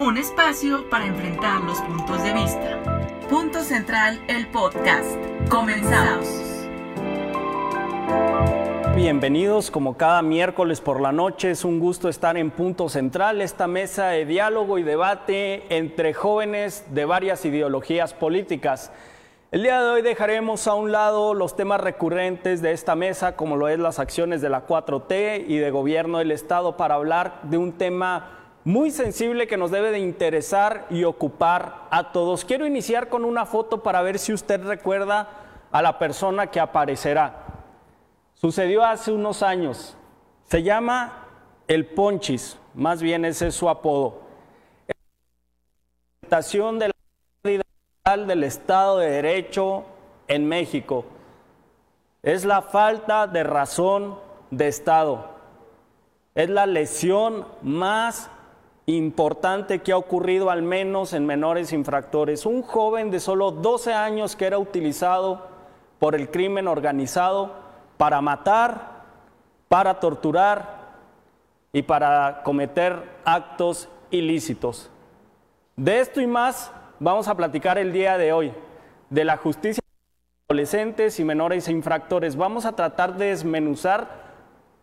un espacio para enfrentar los puntos de vista. Punto Central, el podcast. Comenzamos. Bienvenidos como cada miércoles por la noche. Es un gusto estar en Punto Central, esta mesa de diálogo y debate entre jóvenes de varias ideologías políticas. El día de hoy dejaremos a un lado los temas recurrentes de esta mesa, como lo es las acciones de la 4T y de gobierno del Estado, para hablar de un tema muy sensible que nos debe de interesar y ocupar a todos. Quiero iniciar con una foto para ver si usted recuerda a la persona que aparecerá. Sucedió hace unos años. Se llama el Ponchis, más bien ese es su apodo. Representación de la del Estado de Derecho en México. Es la falta de razón de Estado. Es la lesión más importante que ha ocurrido al menos en menores infractores. Un joven de solo 12 años que era utilizado por el crimen organizado para matar, para torturar y para cometer actos ilícitos. De esto y más vamos a platicar el día de hoy, de la justicia de adolescentes y menores infractores. Vamos a tratar de desmenuzar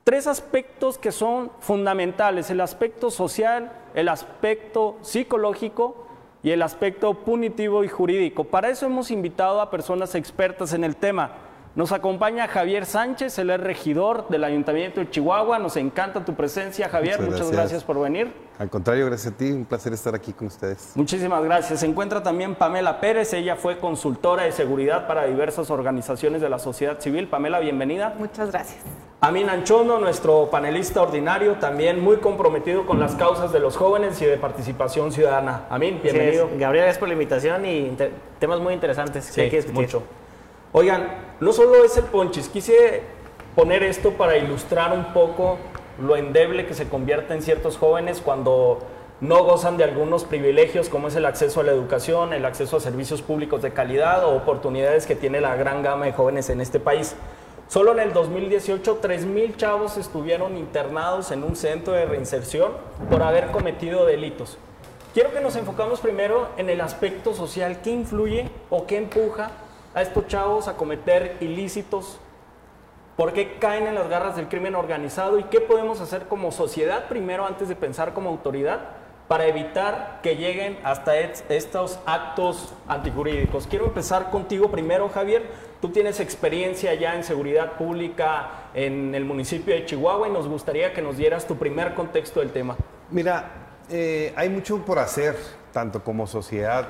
tres aspectos que son fundamentales, el aspecto social, el aspecto psicológico y el aspecto punitivo y jurídico. Para eso hemos invitado a personas expertas en el tema. Nos acompaña Javier Sánchez, él es regidor del Ayuntamiento de Chihuahua. Nos encanta tu presencia, Javier. Muchas, gracias. por venir. Al contrario, gracias a ti. Un placer estar aquí con ustedes. Muchísimas gracias. Se encuentra también Pamela Pérez. Ella fue consultora de seguridad para diversas organizaciones de la sociedad civil. Pamela, bienvenida. Muchas gracias. Amin Anchondo, nuestro panelista ordinario, también muy comprometido con las causas de los jóvenes y de participación ciudadana. Amin, bienvenido. Gabriel, gracias por la invitación y temas muy interesantes sí, que mucho. Oigan, no solo es el ponchis, quise poner esto para ilustrar un poco lo endeble que se convierte en ciertos jóvenes cuando no gozan de algunos privilegios como es el acceso a la educación, el acceso a servicios públicos de calidad o oportunidades que tiene la gran gama de jóvenes en este país. Solo en el 2018, 3.000 chavos estuvieron internados en un centro de reinserción por haber cometido delitos. Quiero que nos enfocamos primero en el aspecto social, qué influye o qué empuja a estos chavos a cometer ilícitos? ¿Por qué caen en las garras del crimen organizado? ¿Y qué podemos hacer como sociedad primero antes de pensar como autoridad para evitar que lleguen hasta estos actos antijurídicos? Quiero empezar contigo primero, Javier. Tú tienes experiencia ya en seguridad pública en el municipio de Chihuahua y nos gustaría que nos dieras tu primer contexto del tema. Mira, eh, hay mucho por hacer, tanto como sociedad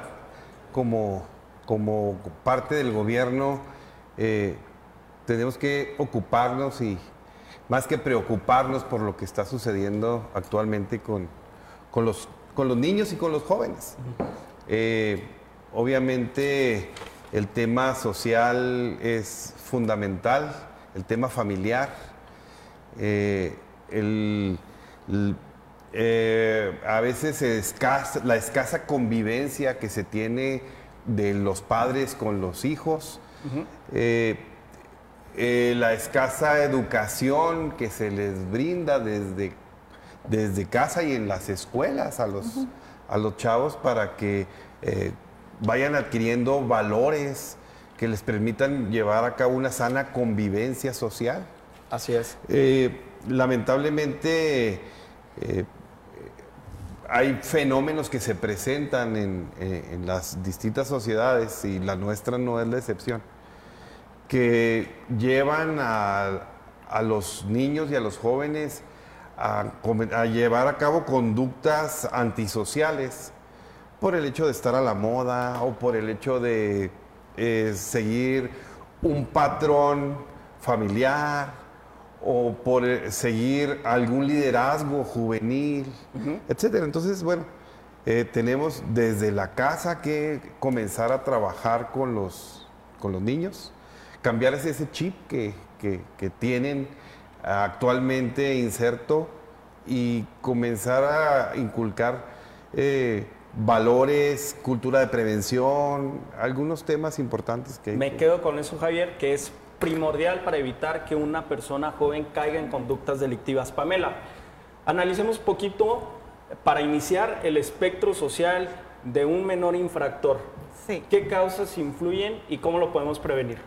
como como parte del gobierno eh, tenemos que ocuparnos y más que preocuparnos por lo que está sucediendo actualmente con, con, los, con los niños y con los jóvenes. Eh, obviamente el tema social es fundamental, el tema familiar, eh, a veces escasa, la escasa convivencia que se tiene de los padres con los hijos, eh, eh, la escasa educación que se les brinda desde, desde casa y en las escuelas a los, a los chavos para que eh, vayan adquiriendo valores que les permitan llevar a cabo una sana convivencia social. Así es. lamentablemente, hay fenómenos que se presentan eh, en, las distintas sociedades y la nuestra no es la excepción, que llevan a, los niños y a los jóvenes a, llevar a cabo conductas antisociales por el hecho de estar a la moda o por el hecho de eh, seguir un patrón familiar o por eh, seguir algún liderazgo juvenil, etcétera. Entonces, bueno, eh, tenemos desde la casa que comenzar a trabajar con los, con los niños, cambiar ese, chip que, tienen actualmente inserto y comenzar a inculcar eh, valores, cultura de prevención, algunos temas importantes que... Me quedo con eso, Javier, que es primordial para evitar que una persona joven caiga en conductas delictivas. Pamela, analicemos poquito Para iniciar el espectro social de un menor infractor, Sí. ¿qué causas influyen y cómo lo podemos prevenir?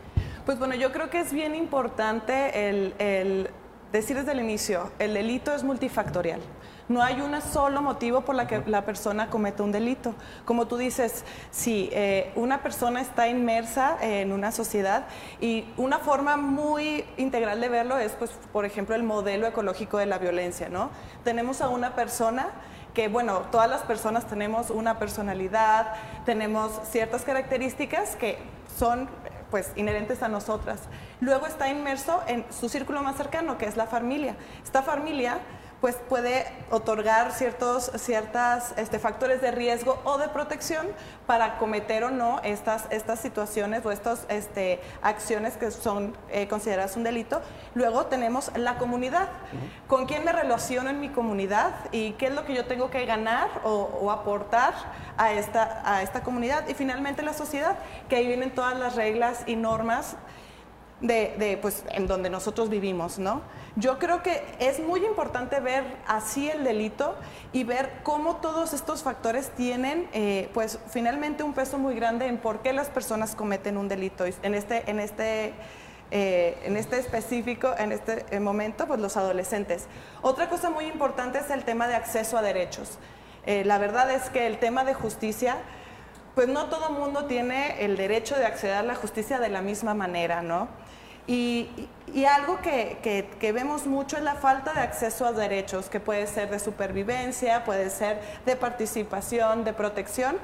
Pues bueno, yo creo que es bien importante el, el decir desde el inicio, el delito es multifactorial. No hay un solo motivo por la que la persona comete un delito. Como tú dices, si eh, una persona está inmersa en una sociedad y una forma muy integral de verlo es, pues, por ejemplo, el modelo ecológico de la violencia, ¿no? Tenemos a una persona que, bueno, todas las personas tenemos una personalidad, tenemos ciertas características que son pues inherentes a nosotras. Luego está inmerso en su círculo más cercano, que es la familia. Esta familia pues puede otorgar ciertos ciertas, este, factores de riesgo o de protección para cometer o no estas, estas situaciones o estas este, acciones que son eh, consideradas un delito. Luego tenemos la comunidad. ¿Con quién me relaciono en mi comunidad y qué es lo que yo tengo que ganar o, o aportar a esta, a esta comunidad? Y finalmente la sociedad, que ahí vienen todas las reglas y normas de, de, pues, en donde nosotros vivimos, ¿no? Yo creo que es muy importante ver así el delito y ver cómo todos estos factores tienen, eh, pues, finalmente un peso muy grande en por qué las personas cometen un delito. En este, en este, eh, en este específico, en este eh, momento, pues, los adolescentes. Otra cosa muy importante es el tema de acceso a derechos. Eh, la verdad es que el tema de justicia pues no todo mundo tiene el derecho de acceder a la justicia de la misma manera, ¿no? Y, algo que, que- que vemos mucho es la falta de acceso a derechos, que puede ser de supervivencia, puede ser de participación, de protección,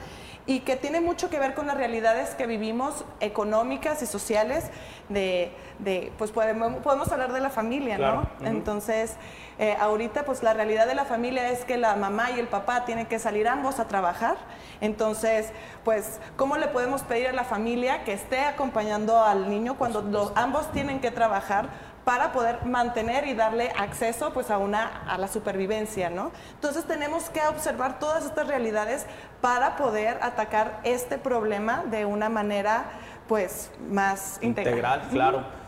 y que tiene mucho que ver con las realidades que vivimos económicas y sociales de, de, pues podemos, podemos hablar de la familia, Claro, ¿no? Entonces, eh, ahorita pues la realidad de la familia es que la mamá y el papá tienen que salir ambos a trabajar. Entonces, pues, ¿cómo le podemos pedir a la familia que esté acompañando al niño cuando los, ambos tienen que trabajar? Para poder mantener y darle acceso pues a una a la supervivencia, ¿no? Entonces tenemos que observar todas estas realidades para poder atacar este problema de una manera pues más integral. Integral, claro.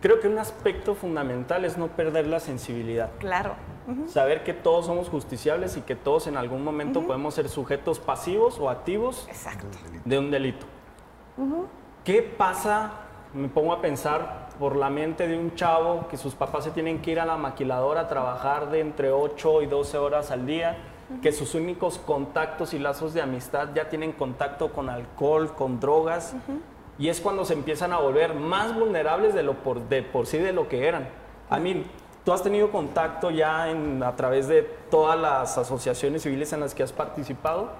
Creo que un aspecto fundamental es no perder la sensibilidad. Claro. Saber que todos somos justiciables y que todos en algún momento podemos ser sujetos pasivos o activos Exacto. de un delito. ¿Qué pasa? Me pongo a pensar por la mente de un chavo que sus papás se tienen que ir a la maquiladora a trabajar de entre 8 y 12 horas al día, que sus únicos contactos y lazos de amistad ya tienen contacto con alcohol, con drogas, y es cuando se empiezan a volver más vulnerables de, lo por, de por sí de lo que eran. A mí, tú has tenido contacto ya en- a través de todas las asociaciones civiles en las que has participado.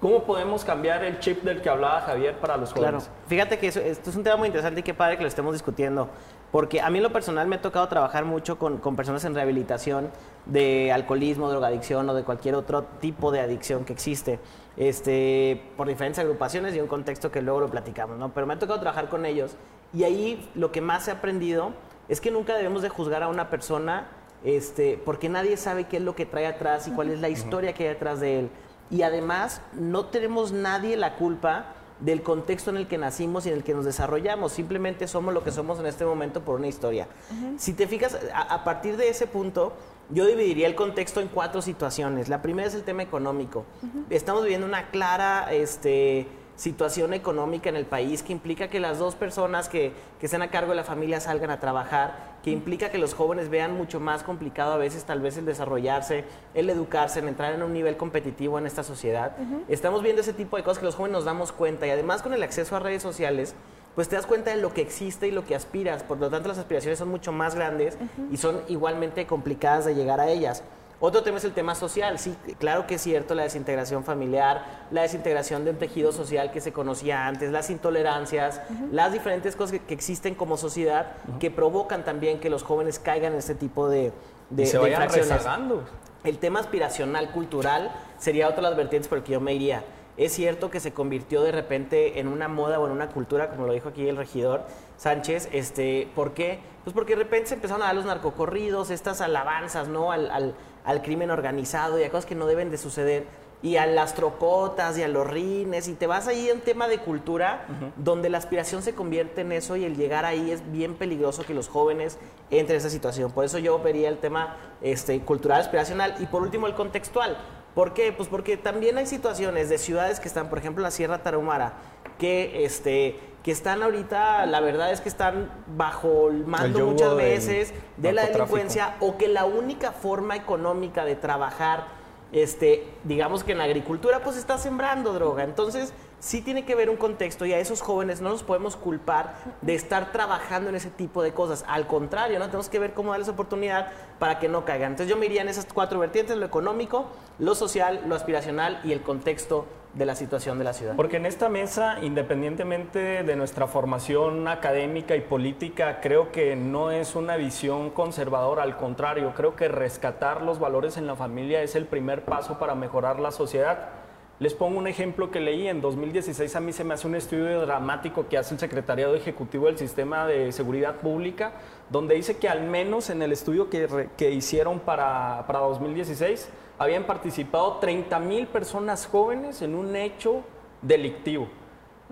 ¿Cómo podemos cambiar el chip del que hablaba Javier para los Claro. jóvenes? Fíjate que eso- esto es un tema muy interesante y qué padre que lo estemos discutiendo. Porque a mí en lo personal me ha tocado trabajar mucho con, con personas en rehabilitación de alcoholismo, drogadicción o de cualquier otro tipo de adicción que existe. Este, por diferentes agrupaciones y un contexto que luego lo platicamos, ¿no? Pero me ha tocado trabajar con ellos y ahí lo que más he aprendido es que nunca debemos de juzgar a una persona este, porque nadie sabe qué es lo que trae atrás y cuál es la historia que hay detrás de él. Y además, no tenemos nadie la culpa del contexto en el que nacimos y en el que nos desarrollamos. Simplemente somos lo que somos en este momento por una historia. Si te fijas, a, a partir de ese punto, yo dividiría el contexto en cuatro situaciones. La primera es el tema económico. Estamos viviendo una clara este, situación económica en el país que implica que las dos personas que, que estén a cargo de la familia salgan a trabajar, que implica que los jóvenes vean mucho más complicado a veces tal vez el desarrollarse, el educarse, el entrar en un nivel competitivo en esta sociedad. Estamos viendo ese tipo de cosas que los jóvenes nos damos cuenta y además con el acceso a redes sociales, pues te das cuenta de lo que existe y lo que aspiras. Por lo tanto, las aspiraciones son mucho más grandes y son igualmente complicadas de llegar a ellas. Otro tema es el tema social. Sí, claro que es cierto, la desintegración familiar, la desintegración de un tejido social que se conocía antes, las intolerancias, las diferentes cosas que, que existen como sociedad que provocan también que los jóvenes caigan en este tipo de, de, y se de vayan infracciones. rezagando. El tema aspiracional cultural sería otra de las vertientes por el que yo me iría. Es cierto que se convirtió de repente en una moda o en una cultura, como lo dijo aquí el regidor Sánchez. Este, ¿Por qué? Pues porque de repente se empezaron a dar los narcocorridos, estas alabanzas ¿no? al, al- al crimen organizado y a cosas que no deben de suceder. Y a las trocotas y a los rines, y te vas ahí en tema de cultura, donde la aspiración se convierte en eso y el llegar ahí es bien peligroso que los jóvenes entren en esa situación. Por eso yo vería el tema este, cultural aspiracional y por último el contextual. ¿Por qué? Pues porque también hay situaciones de ciudades que están, por ejemplo, la Sierra Tarahumara, que, este, que están ahorita, la verdad es que están bajo el mando muchas veces de la delincuencia o que la única forma económica de trabajar, este, digamos que en la agricultura, pues está sembrando droga. Entonces, sí tiene que ver un contexto y a esos jóvenes no los podemos culpar de estar trabajando en ese tipo de cosas. Al contrario, ¿no? Tenemos que ver cómo darles oportunidad para que no caigan. Entonces, yo me iría en esas cuatro vertientes, lo económico, lo social, lo aspiracional y el contexto de la situación de la ciudad. Porque en esta mesa, independientemente de nuestra formación académica y política, creo que no es una visión conservadora, al contrario, creo que rescatar los valores en la familia es el primer paso para mejorar la sociedad. Les pongo un ejemplo que leí en 2016, a mí se me hace un estudio dramático que hace el Secretariado Ejecutivo del Sistema de Seguridad Pública, donde dice que al menos en el estudio que, re- que hicieron para, para 2016, habían participado 30 mil personas jóvenes en un hecho delictivo.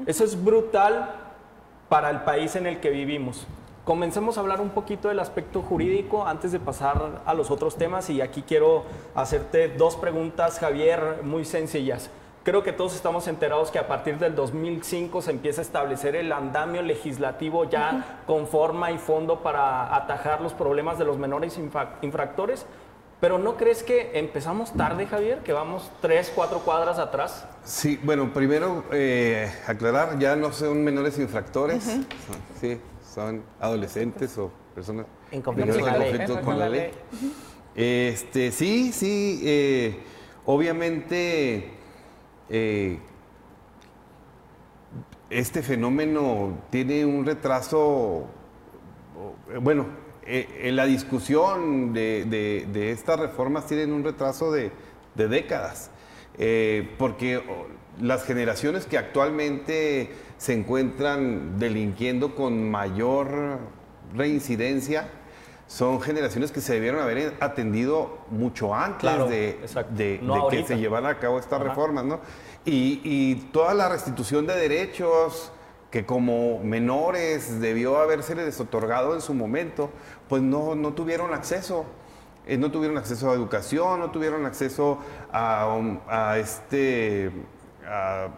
Eso es brutal para el país en el que vivimos. Comencemos a hablar un poquito del aspecto jurídico antes de pasar a los otros temas y aquí quiero hacerte dos preguntas, Javier, muy sencillas. Creo que todos estamos enterados que a partir del 2005 se empieza a establecer el andamio legislativo ya con forma y fondo para atajar los problemas de los menores infra- infractores. Pero ¿no crees que empezamos tarde, Javier? Que vamos tres, cuatro cuadras atrás. Sí, bueno, primero eh, aclarar, ya no son menores infractores, son- sí, son adolescentes o personas En conflicto con la en ley. conflicto con la ley. Este, sí, sí, eh, obviamente eh, este fenómeno tiene un retraso, bueno, eh, en la discusión de, de- de estas reformas tienen un retraso de, de décadas, eh, porque las generaciones que actualmente se encuentran delinquiendo con mayor reincidencia son generaciones que se debieron haber atendido mucho antes Claro, de, de- No de que se llevaran a cabo estas Ajá. reformas, ¿no? Y, y toda la restitución de derechos que como menores debió habérseles otorgado en su momento, pues no, no tuvieron acceso. Eh, no tuvieron acceso a educación, no tuvieron acceso a, este, a,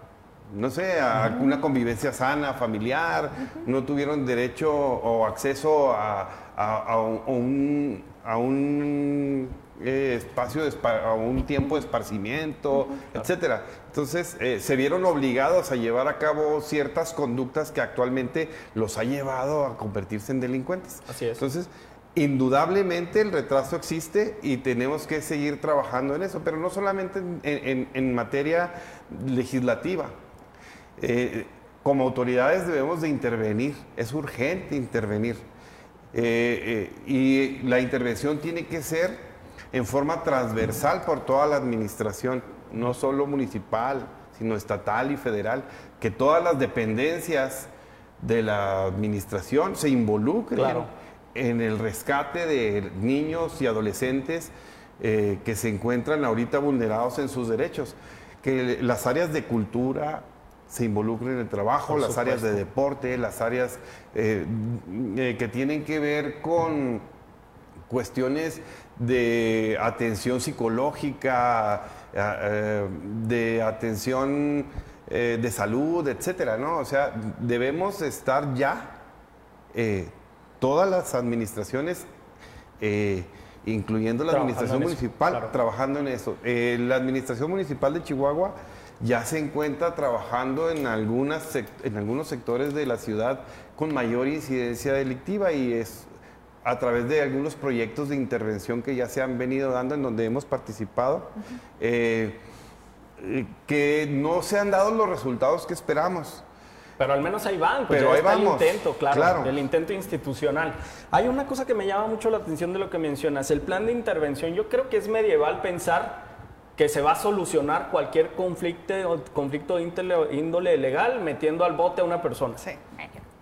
no sé, a una convivencia sana, familiar, no tuvieron derecho o acceso a, a- a un- a un, eh, espacio, de a un tiempo de esparcimiento, etcétera. Entonces, eh, se vieron obligados a llevar a cabo ciertas conductas que actualmente los ha llevado a convertirse en delincuentes. Así es. Entonces, indudablemente el retraso existe y tenemos que seguir trabajando en eso, pero no solamente en, en- en materia legislativa. Eh, como autoridades debemos de intervenir, es urgente intervenir. Eh, eh, y la intervención tiene que ser en forma transversal por toda la administración, no solo municipal, sino estatal y federal, que todas las dependencias de la administración se involucren Claro. en el rescate de niños y adolescentes eh, que se encuentran ahorita vulnerados en sus derechos. Que las áreas de cultura se involucren en el trabajo, Por las áreas de deporte, las áreas eh, eh, que tienen que ver con cuestiones de atención psicológica, eh, de atención de salud, etcétera, ¿no? O sea, debemos estar ya eh, todas las administraciones, incluyendo la Trabajando administración municipal, claro. trabajando en eso. Eh, la administración municipal de Chihuahua ya se encuentra trabajando en, algunas en algunos sectores de la ciudad con mayor incidencia delictiva y es a través de algunos proyectos de intervención que ya se han venido dando en donde hemos participado, eh, eh, que no se han dado los resultados que esperamos. Pero al menos ahí van, pues Pero ahí está vamos, el intento, claro, claro. el intento institucional. Hay una cosa que me llama mucho la atención de lo que mencionas, el plan de intervención. Yo creo que es medieval pensar que se va a solucionar cualquier conflicto, conflicto de índole, legal metiendo al bote a una persona. Sí.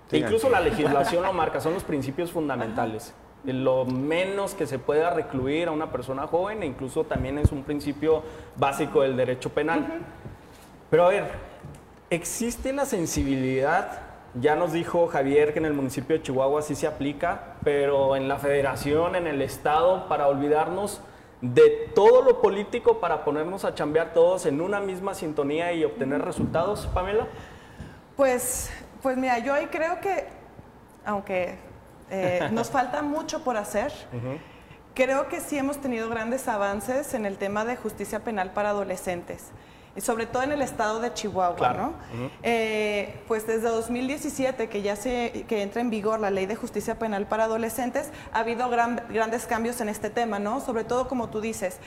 Sí, Incluso la legislación lo marca, son los principios fundamentales. Lo menos que se pueda recluir a una persona joven, e incluso también es un principio básico del derecho penal. Pero a ver, ¿existe la sensibilidad? Ya nos dijo Javier que en el municipio de Chihuahua sí se aplica, pero en la federación, en el estado, para olvidarnos de todo lo político para ponernos a chambear todos en una misma sintonía y obtener resultados, Pamela? Pues, pues mira, yo ahí creo que, aunque eh, nos falta mucho por hacer, creo que sí hemos tenido grandes avances en el tema de justicia penal para adolescentes sobre todo en el estado de Chihuahua, ¿no? Eh, pues desde 2017 que ya se que entra en vigor la ley de justicia penal para adolescentes, ha habido grandes cambios en este tema, ¿no? Sobre todo como tú dices,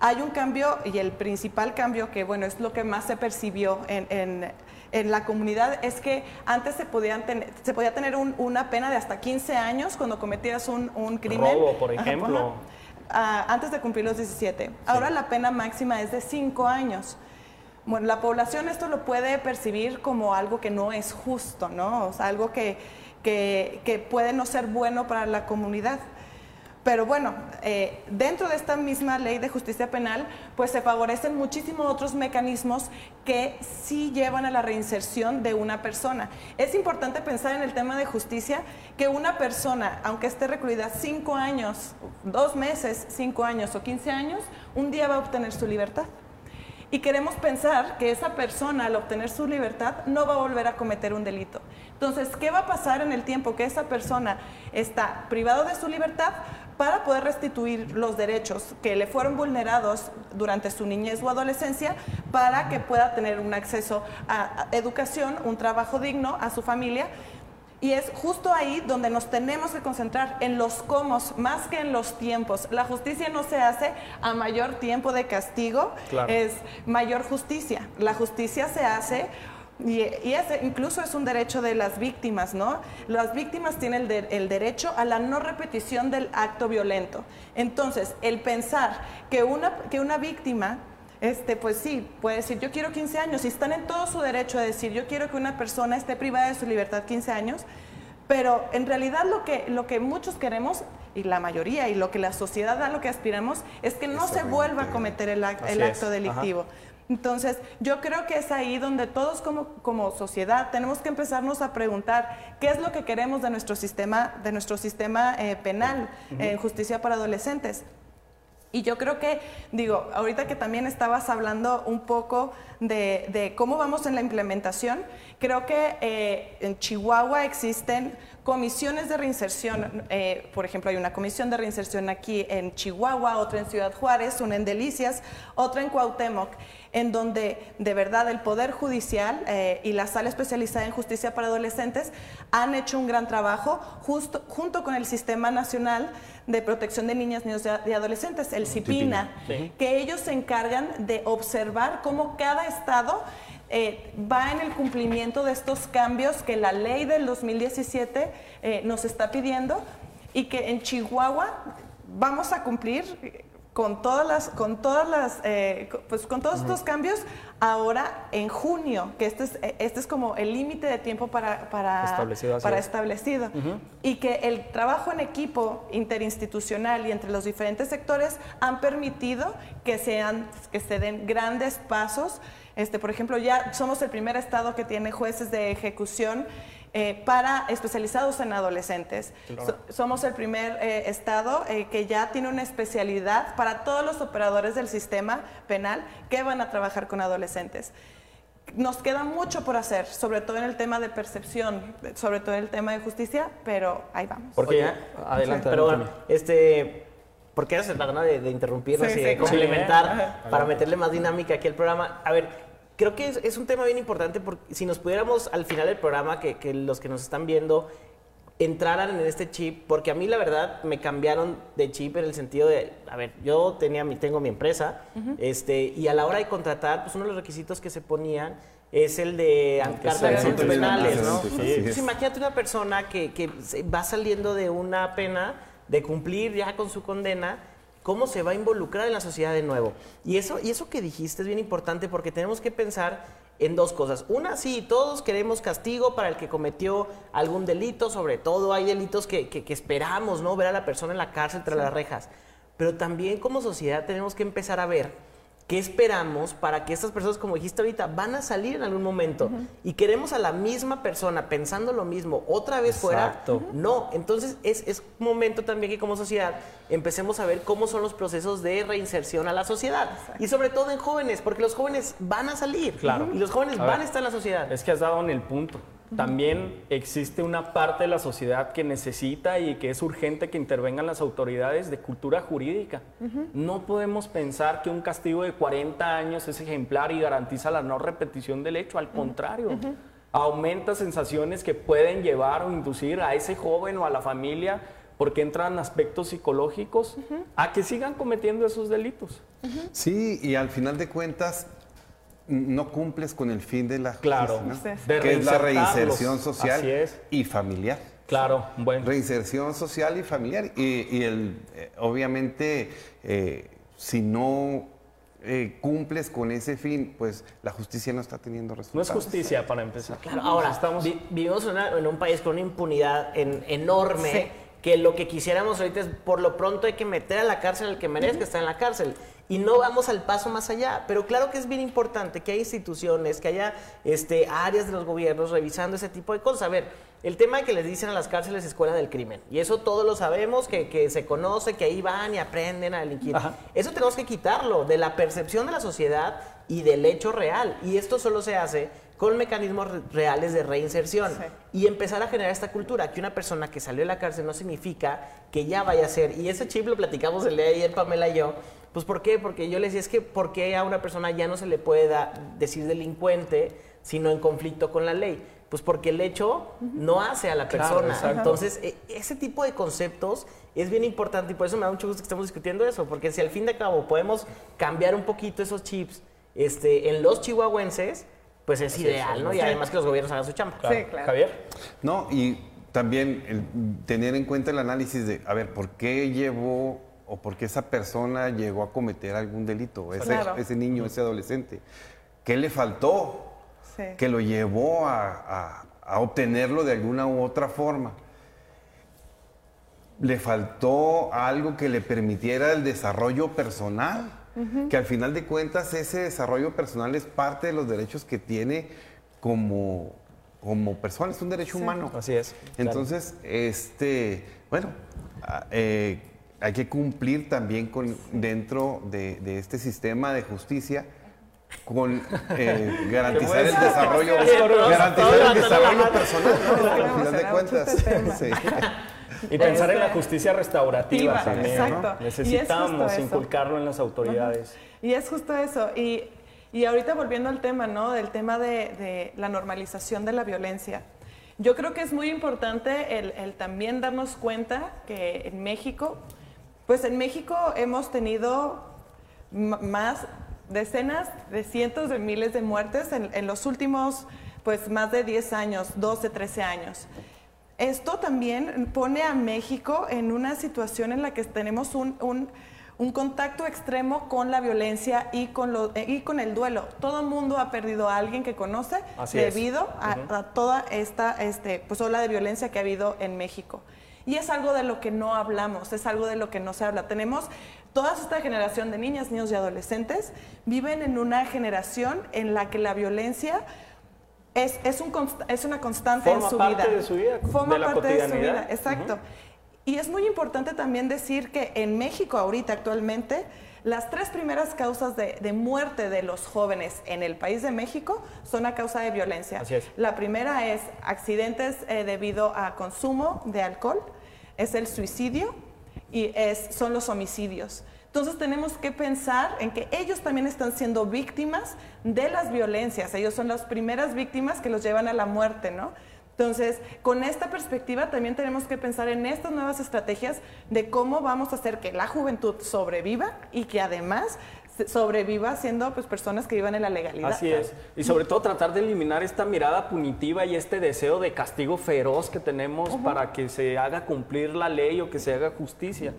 hay un cambio y el principal cambio que bueno es lo que más se percibió en, la comunidad es que antes se, podían se podía tener una pena de hasta 15 años cuando cometieras un, crimen. Robo, por ejemplo. Ah, antes de cumplir los 17. Ahora la pena máxima es de 5 años. Bueno, la población esto lo puede percibir como algo que no es justo, ¿no? O sea, algo que, que, puede no ser bueno para la comunidad. Pero bueno, eh, dentro de esta misma ley de justicia penal, pues se favorecen muchísimos otros mecanismos que sí llevan a la reinserción de una persona. Es importante pensar en el tema de justicia que una persona, aunque esté recluida cinco años, dos meses, cinco años o quince años, un día va a obtener su libertad y queremos pensar que esa persona al obtener su libertad no va a volver a cometer un delito. Entonces, ¿qué va a pasar en el tiempo que esa persona está privado de su libertad para poder restituir los derechos que le fueron vulnerados durante su niñez o adolescencia para que pueda tener un acceso a educación, un trabajo digno, a su familia y es justo ahí donde nos tenemos que concentrar, en los cómo, más que en los tiempos. La justicia no se hace a mayor tiempo de castigo, es mayor justicia. La justicia se hace y, incluso es un derecho de las víctimas, ¿no? Las víctimas tienen el, el, derecho a la no repetición del acto violento. Entonces, el pensar que una, que una víctima este, pues sí, puede decir, yo quiero 15 años y están en todo su derecho de decir, yo quiero que una persona esté privada de su libertad 15 años, pero en realidad lo que, lo que muchos queremos, y la mayoría, y lo que la sociedad da, lo que aspiramos, es que no se vuelva a cometer el, acto delictivo. Entonces, yo creo que es ahí donde todos como, como sociedad tenemos que empezarnos a preguntar qué es lo que queremos de nuestro sistema, de nuestro sistema eh, penal en justicia para adolescentes. Y yo creo que, digo, ahorita que también estabas hablando un poco de, cómo vamos en la implementación, creo que eh, en Chihuahua existen comisiones de reinserción. Eh, por ejemplo, hay una comisión de reinserción aquí en Chihuahua, otra en Ciudad Juárez, una en Delicias, otra en Cuauhtémoc en donde de verdad el Poder Judicial eh, y la Sala Especializada en Justicia para Adolescentes han hecho un gran trabajo justo, junto con el Sistema Nacional de Protección de Niñas, Niños y Adolescentes, el CIPINA, que ellos se encargan de observar cómo cada estado eh, va en el cumplimiento de estos cambios que la ley del 2017 eh, nos está pidiendo y que en Chihuahua vamos a cumplir con todas las, con todas las, eh, pues con todos estos cambios ahora en junio, que este es, este es como el límite de tiempo para, para establecido. Para establecido. Y que el trabajo en equipo interinstitucional y entre los diferentes sectores han permitido que, sean, que se den grandes pasos. Este, por ejemplo, ya somos el primer estado que tiene jueces de ejecución eh, para especializados en adolescentes. somos el primer eh, estado eh, que ya tiene una especialidad para todos los operadores del sistema penal que van a trabajar con adolescentes. Nos queda mucho por hacer, sobre todo en el tema de percepción, sobre todo en el tema de justicia, pero ahí vamos. Porque ya, adelante, pero bueno, este, porque se trata de, de interrumpirnos y de complementar para meterle más dinámica aquí al programa. A ver, creo que es, un tema bien importante porque si nos pudiéramos al final del programa, que, los que nos están viendo entraran en este chip, porque a mí la verdad me cambiaron de chip en el sentido de, a ver, yo tenía mi, tengo mi empresa, este, y a la hora de contratar, pues uno de los requisitos que se ponían es el de carta de penales, ¿no? Entonces imagínate una persona que, que va saliendo de una pena de cumplir ya con su condena cómo se va a involucrar en la sociedad de nuevo. Y eso, y eso que dijiste es bien importante porque tenemos que pensar en dos cosas. Una, sí, todos queremos castigo para el que cometió algún delito, sobre todo hay delitos que, que, esperamos, ¿no? Ver a la persona en la cárcel tras las rejas. Pero también como sociedad tenemos que empezar a ver ¿Qué esperamos para que estas personas, como dijiste ahorita, van a salir en algún momento? Y queremos a la misma persona pensando lo mismo otra vez Exacto. fuera. No, entonces es, es momento también que como sociedad empecemos a ver cómo son los procesos de reinserción a la sociedad. Y sobre todo en jóvenes, porque los jóvenes van a salir. Claro. Y los jóvenes A ver, van a estar en la sociedad. Es que has dado en el punto. También existe una parte de la sociedad que necesita y que es urgente que intervengan las autoridades de cultura jurídica. No podemos pensar que un castigo de 40 años es ejemplar y garantiza la no repetición del hecho. Al contrario, aumenta sensaciones que pueden llevar o inducir a ese joven o a la familia porque entran aspectos psicológicos a que sigan cometiendo esos delitos. Sí, y al final de cuentas no cumples con el fin de la Claro, justicia, de que es la reinserción social Así es. y familiar. Claro, bueno. Reinserción social y familiar. Y, y el, eh, obviamente, eh, si no eh, cumples con ese fin, pues la justicia no está teniendo No es resultados. justicia para empezar. Claro, ahora, estamos vi- vivimos en, una- en un país con una impunidad en- enorme. Sí. Que lo que quisiéramos ahorita es, por lo pronto, hay que meter a la cárcel al que merezca estar en la cárcel. Y no vamos al paso más allá. Pero claro que es bien importante que haya instituciones, que haya este, áreas de los gobiernos revisando ese tipo de cosas. A ver, el tema de que les dicen a las cárceles escuela del crimen. Y eso todos lo sabemos, que, que se conoce, que ahí van y aprenden a delinquir. Ajá. Eso tenemos que quitarlo de la percepción de la sociedad y del hecho real. Y esto solo se hace con mecanismos re- reales de reinserción. Sí. Y empezar a generar esta cultura, que una persona que salió de la cárcel no significa que ya vaya a ser. Y ese chip lo platicamos el día de ayer, Pamela y yo. Pues ¿por qué? Porque yo le decía, es que ¿por qué a una persona ya no se le puede da- decir delincuente, sino en conflicto con la ley? Pues porque el hecho no hace a la persona. Entonces, e- ese tipo de conceptos es bien importante y por eso me da mucho gusto que estemos discutiendo eso, porque si al fin de cabo podemos cambiar un poquito esos chips este, en los chihuahuenses, pues es ideal, ¿no? Y además que los gobiernos hagan su chamba. Claro. Sí, claro. Javier. No, y también el tener en cuenta el análisis de, a ver, ¿por qué llevó o por qué esa persona llegó a cometer algún delito? Ese, Claro. ese niño, ese adolescente. ¿Qué le faltó Sí. que lo llevó a, a- a obtenerlo de alguna u otra forma? Le faltó algo que le permitiera el desarrollo personal, que al final de cuentas ese desarrollo personal es parte de los derechos que tiene como, como persona, es un derecho humano. Así es. Entonces, este, bueno, eh, hay que cumplir también con dentro de, de este sistema de justicia con eh, garantizar el desarrollo, garantizar el desarrollo personal, al final de cuentas. Y pensar en la justicia restaurativa también. ¿no? exacto. Justo Necesitamos inculcarlo en las autoridades. Y es justo eso. Y, y ahorita volviendo al tema, ¿no? Del tema de, de la normalización de la violencia. Yo creo que es muy importante el, el también darnos cuenta que en México, pues en México hemos tenido más decenas de cientos de miles de muertes en, en los últimos, pues más de 10 años, 12, 13 años. Esto también pone a México en una situación en la que tenemos un, un- un contacto extremo con la violencia y con, lo, eh, y con el duelo. Todo el mundo ha perdido a alguien que conoce Así debido a, a toda esta este, pues, ola de violencia que ha habido en México. Y es algo de lo que no hablamos, es algo de lo que no se habla. Tenemos toda esta generación de niñas, niños y adolescentes, viven en una generación en la que la violencia es, es, un es una constante Forma en su parte vida. de su vida, Forma de la parte de su vida, exacto. Y es muy importante también decir que en México ahorita actualmente las tres primeras causas de, de muerte de los jóvenes en el país de México son a causa de violencia. Así es. La primera es accidentes eh, debido a consumo de alcohol, es el suicidio y es, son los homicidios. Entonces tenemos que pensar en que ellos también están siendo víctimas de las violencias. Ellos son las primeras víctimas que los llevan a la muerte, ¿no? Entonces, con esta perspectiva también tenemos que pensar en estas nuevas estrategias de cómo vamos a hacer que la juventud sobreviva y que además sobreviva siendo pues, personas que vivan en la legalidad. Así es. Y sobre todo tratar de eliminar esta mirada punitiva y este deseo de castigo feroz que tenemos para que se haga cumplir la ley o que se haga justicia.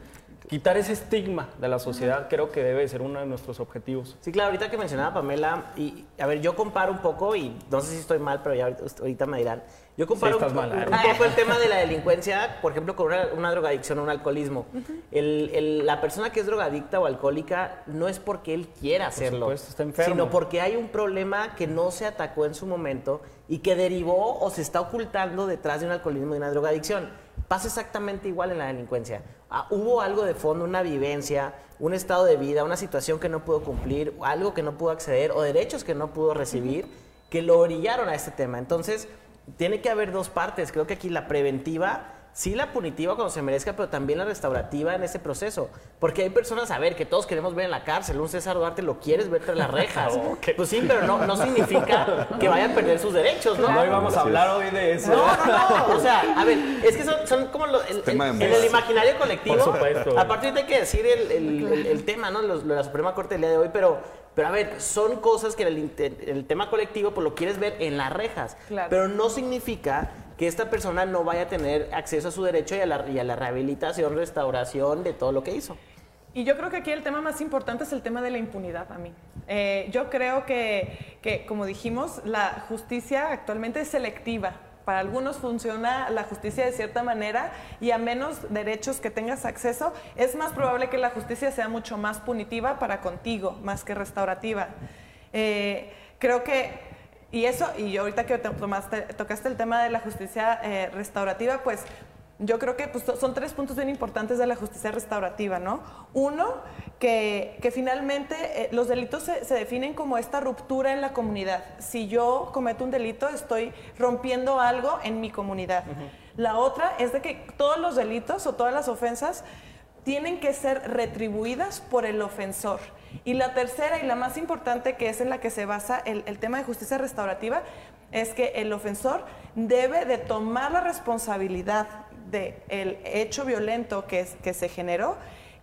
Quitar ese estigma de la sociedad creo que debe ser uno de nuestros objetivos. Sí, claro, ahorita que mencionaba Pamela, y a ver, yo comparo un poco, y no sé si estoy mal, pero ya ahorita, me dirán. Yo comparo Sí, un, mal, un poco el tema de la delincuencia, por ejemplo, con una, una drogadicción o un alcoholismo. El- el- la persona que es drogadicta o alcohólica no es porque él quiera hacerlo, supuesto, está enfermo. sino porque hay un problema que no se atacó en su momento y que derivó o se está ocultando detrás de un alcoholismo y una drogadicción. Pasa exactamente igual en la delincuencia. Ah, hubo algo de fondo, una vivencia, un estado de vida, una situación que no pudo cumplir, algo que no pudo acceder o derechos que no pudo recibir que lo orillaron a este tema. Entonces, tiene que haber dos partes. Creo que aquí la preventiva, sí la punitiva cuando se merezca, pero también la restaurativa en ese proceso. Porque hay personas, a ver, que todos queremos ver en la cárcel. Un César Duarte lo quieres ver tras las rejas. Pues sí, pero no, no significa que vaya a perder sus derechos, ¿no? No íbamos a hablar hoy de eso. No, no, no. O sea, a ver, es que son, son como lo- el, el- en moda. el imaginario colectivo. Por supuesto. Aparte, ahorita hay que decir el, el- el- el tema, ¿no? Los- lo de la Suprema Corte del día de hoy, pero, pero a ver, son cosas que en el, el tema colectivo, pues lo quieres ver en las rejas. Claro. Pero no significa que esta persona no vaya a tener acceso a su derecho y a la, rehabilitación, restauración de todo lo que hizo. Y yo creo que aquí el tema más importante es el tema de la impunidad a mí. Eh, yo creo que, que, como dijimos, la justicia actualmente es selectiva. Para algunos funciona la justicia de cierta manera y a menos derechos que tengas acceso, es más probable que la justicia sea mucho más punitiva para contigo, más que restaurativa. Eh, creo que, y eso, y yo ahorita que tomaste, tocaste el tema de la justicia eh, restaurativa, pues yo creo que pues, son tres puntos bien importantes de la justicia restaurativa, ¿no? Uno, que, que finalmente eh, los delitos se, se definen como esta ruptura en la comunidad. Si yo cometo un delito, estoy rompiendo algo en mi comunidad. La otra es de que todos los delitos o todas las ofensas tienen que ser retribuidas por el ofensor. Y la tercera y la más importante, que es en la que se basa el, tema de justicia restaurativa, es que el ofensor debe de tomar la responsabilidad del hecho violento que se generó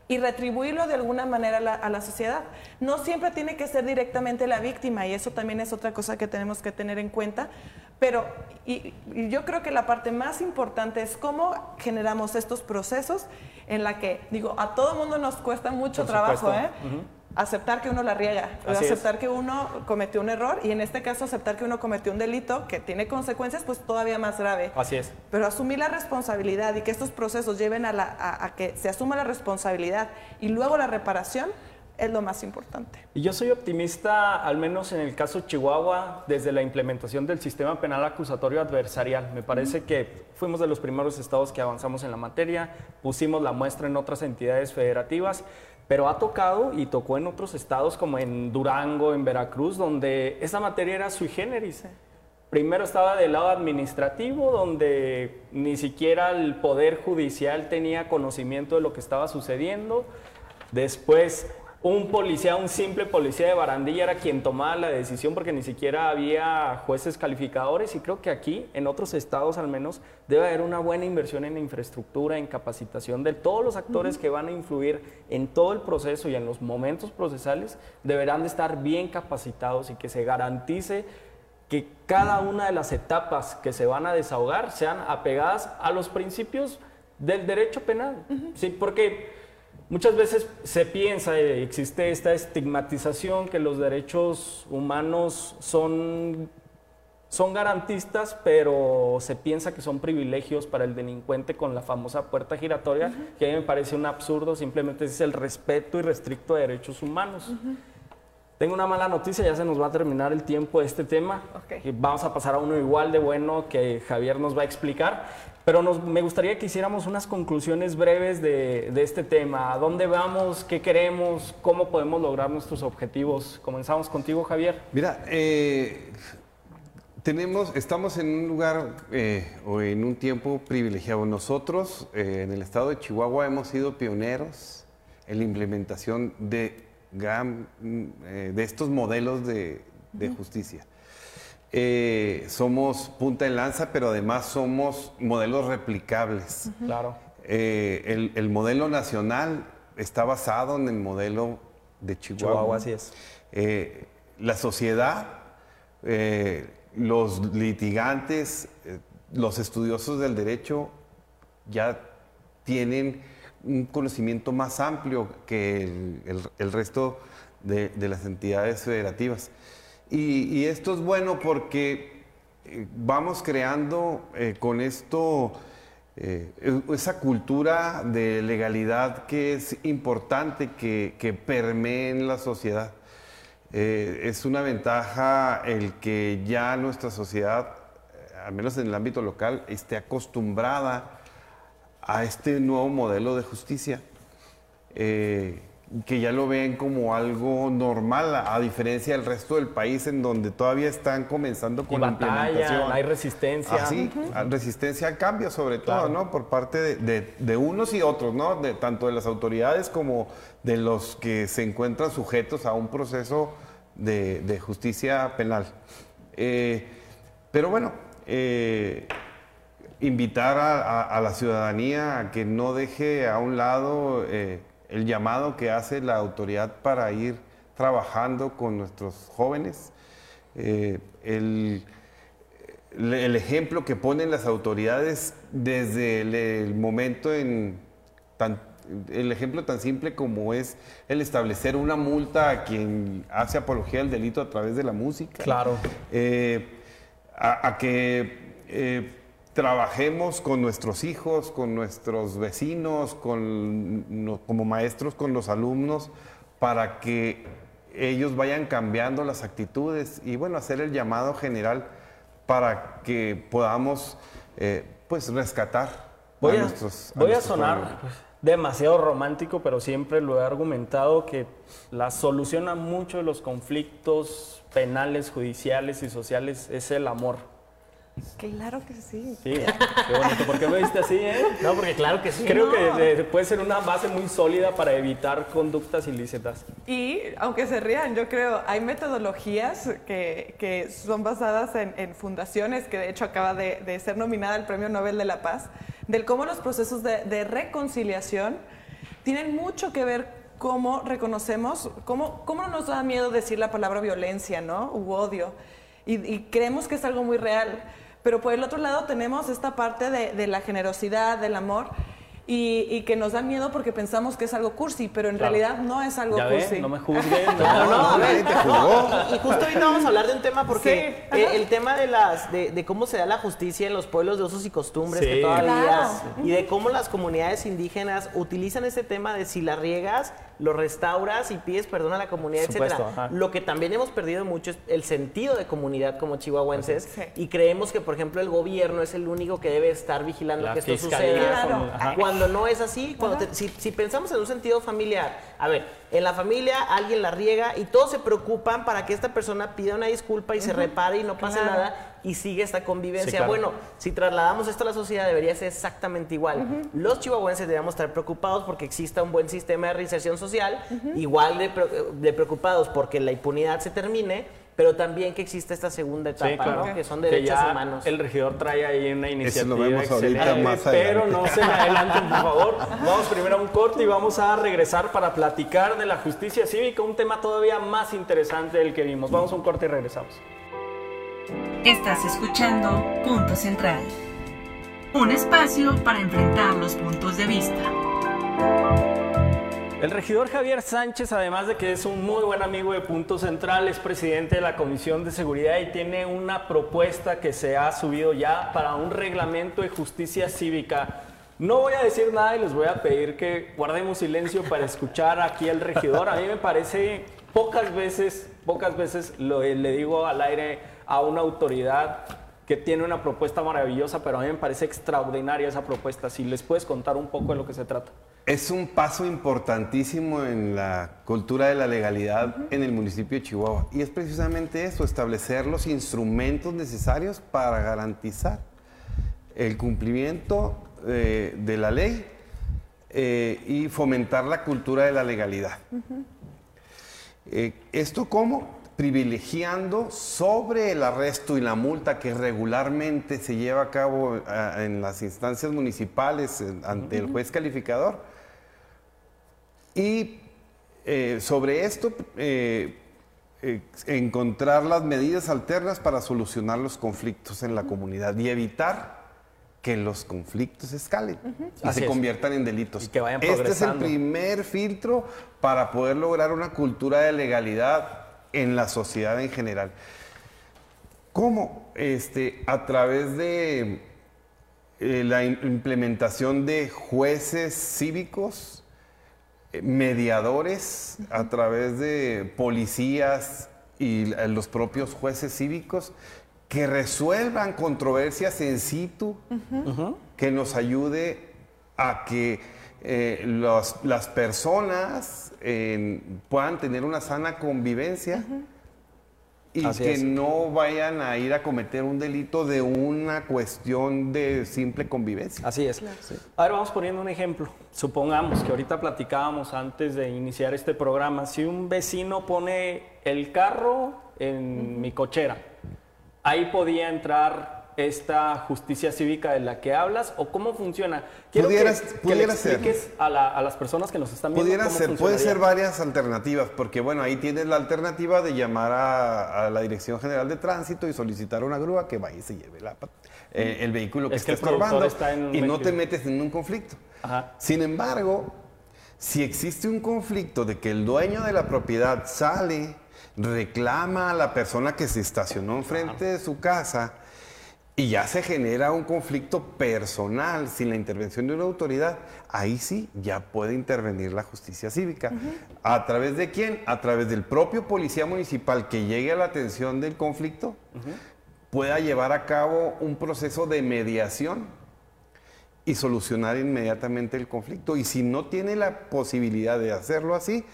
y retribuirlo de alguna manera a la, a la sociedad. No siempre tiene que ser directamente la víctima y eso también es otra cosa que tenemos que tener en cuenta. Pero y, y yo creo que la parte más importante es cómo generamos estos procesos en la que, digo, a todo mundo nos cuesta mucho trabajo. ¿eh? Aceptar que uno la riega, es. aceptar que uno cometió un error y en este caso aceptar que uno cometió un delito que tiene consecuencias pues todavía más grave. Así es. Pero asumir la responsabilidad y que estos procesos lleven a, la- a- a que se asuma la responsabilidad y luego la reparación es lo más importante. Y yo soy optimista, al menos en el caso Chihuahua, desde la implementación del sistema penal acusatorio adversarial. Me parece que fuimos de los primeros estados que avanzamos en la materia, pusimos la muestra en otras entidades federativas, pero ha tocado y tocó en otros estados como en Durango, en Veracruz, donde esa materia era sui generis. Primero estaba del lado administrativo, donde ni siquiera el Poder Judicial tenía conocimiento de lo que estaba sucediendo. Después, un policía, un simple policía de barandilla era quien tomaba la decisión porque ni siquiera había jueces calificadores y creo que aquí, en otros estados al menos, debe haber una buena inversión en infraestructura, en capacitación de todos los actores que van a influir en todo el proceso y en los momentos procesales, deberán de estar bien capacitados y que se garantice que cada una de las etapas que se van a desahogar sean apegadas a los principios del derecho penal. Sí, porque muchas veces se piensa, eh, existe esta estigmatización que los derechos humanos son, son garantistas, pero se piensa que son privilegios para el delincuente con la famosa puerta giratoria, que a mí me parece un absurdo, simplemente es el respeto irrestricto de derechos humanos. Tengo una mala noticia, ya se nos va a terminar el tiempo de este tema. Ok. Y vamos a pasar a uno igual de bueno que Javier nos va a explicar. Pero nos- me gustaría que hiciéramos unas conclusiones breves de, de este tema. ¿A dónde vamos? ¿Qué queremos? ¿Cómo podemos lograr nuestros objetivos? Comenzamos contigo, Javier. Mira, eh, tenemos, estamos en un lugar eh, o en un tiempo privilegiado. Nosotros eh, en el estado de Chihuahua hemos sido pioneros en la implementación de, gran, eh, de estos modelos de, de justicia. Eh, somos punta de lanza, pero además somos modelos replicables. Claro. Eh, el, el modelo nacional está basado en el modelo de Chihuahua. Chihuahua, así es. Eh, la sociedad, eh, los litigantes, eh, los estudiosos del derecho ya tienen un conocimiento más amplio que el, resto de, las entidades federativas. Y, esto es bueno porque eh, vamos creando eh, con esto eh, esa cultura de legalidad que es importante que, que permee en la sociedad. es una ventaja el que ya nuestra sociedad, al menos en el ámbito local, esté acostumbrada a este nuevo modelo de justicia, que ya lo ven como algo normal, a, diferencia del resto del país en donde todavía están comenzando con la implementación. Hay resistencia. Así, resistencia al cambio sobre todo, ¿no? Por parte de, unos y otros, ¿no? De, tanto de las autoridades como de los que se encuentran sujetos a un proceso de, justicia penal. Eh, pero bueno, eh, invitar a, la ciudadanía a que no deje a un lado eh, el llamado que hace la autoridad para ir trabajando con nuestros jóvenes. Eh, el, ejemplo que ponen las autoridades desde el, momento en el ejemplo tan simple como es el establecer una multa a quien hace apología del delito a través de la música. Claro. Eh, a, que trabajemos con nuestros hijos, con nuestros vecinos, con, como maestros con los alumnos, para que ellos vayan cambiando las actitudes y bueno, hacer el llamado general para que podamos eh, pues rescatar voy a, nuestros Voy a, sonar pues, demasiado romántico, pero siempre lo he argumentado que la solución a muchos de los conflictos penales, judiciales y sociales es el amor Claro que sí. Sí, qué bonito. ¿Por qué lo viste así, eh? No, porque claro que sí. Creo que puede ser una base muy sólida para evitar conductas ilícitas. Y, aunque se rían, yo creo, hay metodologías que, que son basadas en, en, fundaciones, que de hecho acaba de, de, ser nominada al Premio Nobel de la Paz, del cómo los procesos de, de reconciliación tienen mucho que ver cómo reconocemos, cómo, cómo nos da miedo decir la palabra violencia, ¿no? U odio. Y, y creemos que es algo muy real pero por el otro lado tenemos esta parte de, la generosidad, del amor. Y, que nos da miedo porque pensamos que es algo cursi, pero en realidad no es algo cursi. no me juzguen. no, no, no, Y justo hoy vamos a hablar de un tema porque el tema de las de, cómo se da la justicia en los pueblos de usos y costumbres que todavía y de cómo las comunidades indígenas utilizan ese tema de si la riegas lo restauras y pides perdón a la comunidad, etcétera. Lo que también hemos perdido mucho es el sentido de comunidad como chihuahuenses y creemos que, por ejemplo, el gobierno es el único que debe estar vigilando que esto suceda. Cuando no es así, cuando si, si pensamos en un sentido familiar, a ver, en la familia alguien la riega y todos se preocupan para que esta persona pida una disculpa y se repare y no pase nada y sigue esta convivencia. Bueno, si trasladamos esto a la sociedad debería ser exactamente igual. Los chihuahuenses debemos estar preocupados porque exista un buen sistema de reinserción social, igual de, de preocupados porque la impunidad se termine pero también que existe esta segunda etapa, que son derechos humanos. El regidor trae ahí una iniciativa excelente, pero no se me adelanten, por favor. Vamos primero a un corte y vamos a regresar para platicar de la justicia cívica, un tema todavía más interesante del que vimos. Vamos a un corte y regresamos. Estás escuchando Punto Central, un espacio para enfrentar los puntos de vista. El regidor Javier Sánchez, además de que es un muy buen amigo de Punto Central, es presidente de la Comisión de Seguridad y tiene una propuesta que se ha subido ya para un reglamento de justicia cívica. No voy a decir nada y les voy a pedir que guardemos silencio para escuchar aquí al regidor. A mí me parece pocas veces, pocas veces lo, le digo al aire a una autoridad que tiene una propuesta maravillosa, pero a mí me parece extraordinaria esa propuesta. Si les puedes contar un poco de lo que se trata. Es un paso importantísimo en la cultura de la legalidad en el municipio de Chihuahua. Y es precisamente eso, establecer los instrumentos necesarios para garantizar el cumplimiento eh, de la ley eh, y fomentar la cultura de la legalidad. Eh, ¿Esto cómo? Privilegiando sobre el arresto y la multa que regularmente se lleva a cabo en las instancias municipales ante el juez calificador, y eh, sobre esto, eh, eh, encontrar las medidas alternas para solucionar los conflictos en la comunidad y evitar que los conflictos escalen y Así se es. conviertan en delitos. Y que vayan este es el primer filtro para poder lograr una cultura de legalidad en la sociedad en general. ¿Cómo? Este, a través de eh, la im- implementación de jueces cívicos, eh, mediadores, a través de policías y eh, los propios jueces cívicos que resuelvan controversias en situ, que nos ayude a que eh, los- las personas eh, puedan tener una sana convivencia y Así que es. no vayan a ir a cometer un delito de una cuestión de simple convivencia. Así es. A ver, vamos poniendo un ejemplo. Supongamos que ahorita platicábamos antes de iniciar este programa, si un vecino pone el carro en mi cochera, ahí podía entrar esta justicia cívica de la que hablas o cómo funciona. Quiero que- Pudieras- que, pudiera expliques a, la- a las personas que nos están viendo. Pudiera cómo ser, puede ser varias alternativas, porque bueno, ahí tienes la alternativa de llamar a, a la Dirección General de Tránsito y solicitar una grúa que vaya y se lleve la, eh, el vehículo que Es que está en un y no te metes en un conflicto. Ajá. Sin embargo, si existe un conflicto de que el dueño de la propiedad sale, reclama a la persona que se estacionó enfrente de su casa y ya se genera un conflicto personal sin la intervención de una autoridad, ahí sí ya puede intervenir la justicia cívica. ¿A través de quién? A través del propio policía municipal que llegue a la atención del conflicto, pueda llevar a cabo un proceso de mediación y solucionar inmediatamente el conflicto. Y si no tiene la posibilidad de hacerlo así,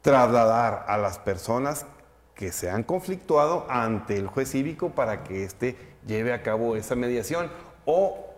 trasladar a las personas que se han conflictuado ante el juez cívico para que éste lleve a cabo esa mediación o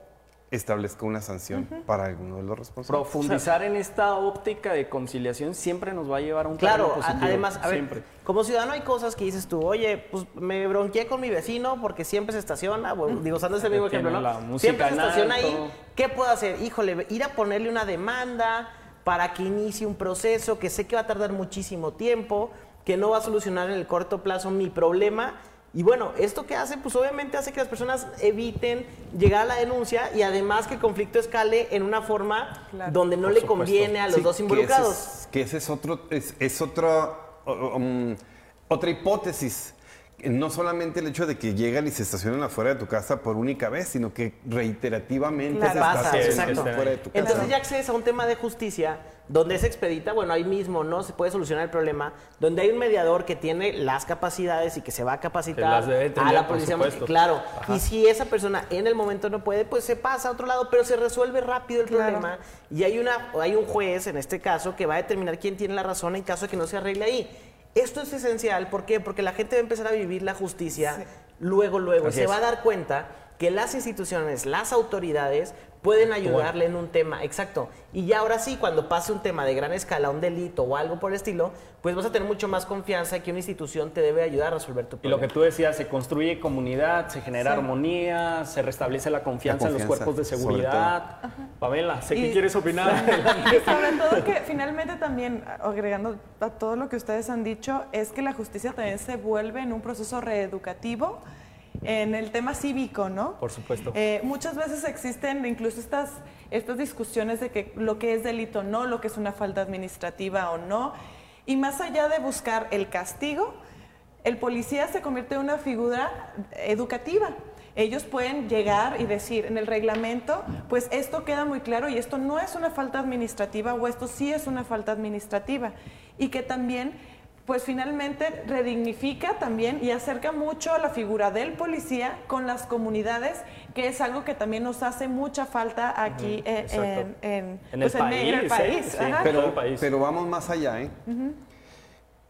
establezca una sanción para alguno de los responsables. Profundizar en esta óptica de conciliación siempre nos va a llevar a un Claro, positivo, además, a ver, como ciudadano hay cosas que dices tú, oye, pues me bronqueé con mi vecino porque siempre se estaciona, bueno, digo, usando ese mismo ejemplo, ¿no? Siempre se estaciona alto. ahí, ¿qué puedo hacer? Híjole, ir a ponerle una demanda para que inicie un proceso que sé que va a tardar muchísimo tiempo, que no va a solucionar en el corto plazo mi problema. Y bueno, esto que hace, pues obviamente hace que las personas eviten llegar a la denuncia y además que el conflicto escale en una forma Claro. donde no Por le supuesto. conviene a los Sí, dos que involucrados. ese es- Que ese es otro, es, es otra, um, otra hipótesis. No solamente el hecho de que llegan y se estacionan afuera de tu casa por única vez, sino que reiterativamente Claro. se Pasa, estacionan exacto. afuera de tu casa. Entonces ya accedes a un tema de justicia donde se expedita, bueno, ahí mismo no se puede solucionar el problema, donde hay un mediador que tiene las capacidades y que se va a capacitar Que las debe tener, a la policía, claro. Ajá. Y si esa persona en el momento no puede, pues se pasa a otro lado, pero se resuelve rápido el Claro. problema y hay una hay un juez en este caso que va a determinar quién tiene la razón en caso de que no se arregle ahí. Esto es esencial, ¿por qué? Porque la gente va a empezar a vivir la justicia luego, luego. Así se es. va a dar cuenta que las instituciones, las autoridades pueden ayudarle en un tema, exacto. Y ya ahora sí, cuando pase un tema de gran escala, un delito o algo por el estilo, pues vas a tener mucho más confianza que una institución te debe ayudar a resolver tu Y lo problema. que tú decías, se construye comunidad, se genera armonía, se restablece la confianza, en los cuerpos de seguridad. Pamela, sé que Y- quieres opinar. Y sobre todo que finalmente también, agregando a todo lo que ustedes han dicho, es que la justicia también se vuelve en un proceso reeducativo en el tema cívico, ¿no? Por supuesto. Eh, muchas veces existen incluso estas, estas discusiones de que lo que es delito o no, lo que es una falta administrativa o no. Y más allá de buscar el castigo, el policía se convierte en una figura educativa. Ellos pueden llegar y decir en el reglamento, pues esto queda muy claro y esto no es una falta administrativa o esto sí es una falta administrativa. Y que también, pues finalmente redignifica también y acerca mucho a la figura del policía con las comunidades, que es algo que también nos hace mucha falta aquí eh, en, en, En el pues, en- en el país, ¿eh? país. Sí. Pero, país. pero vamos más allá, ¿eh?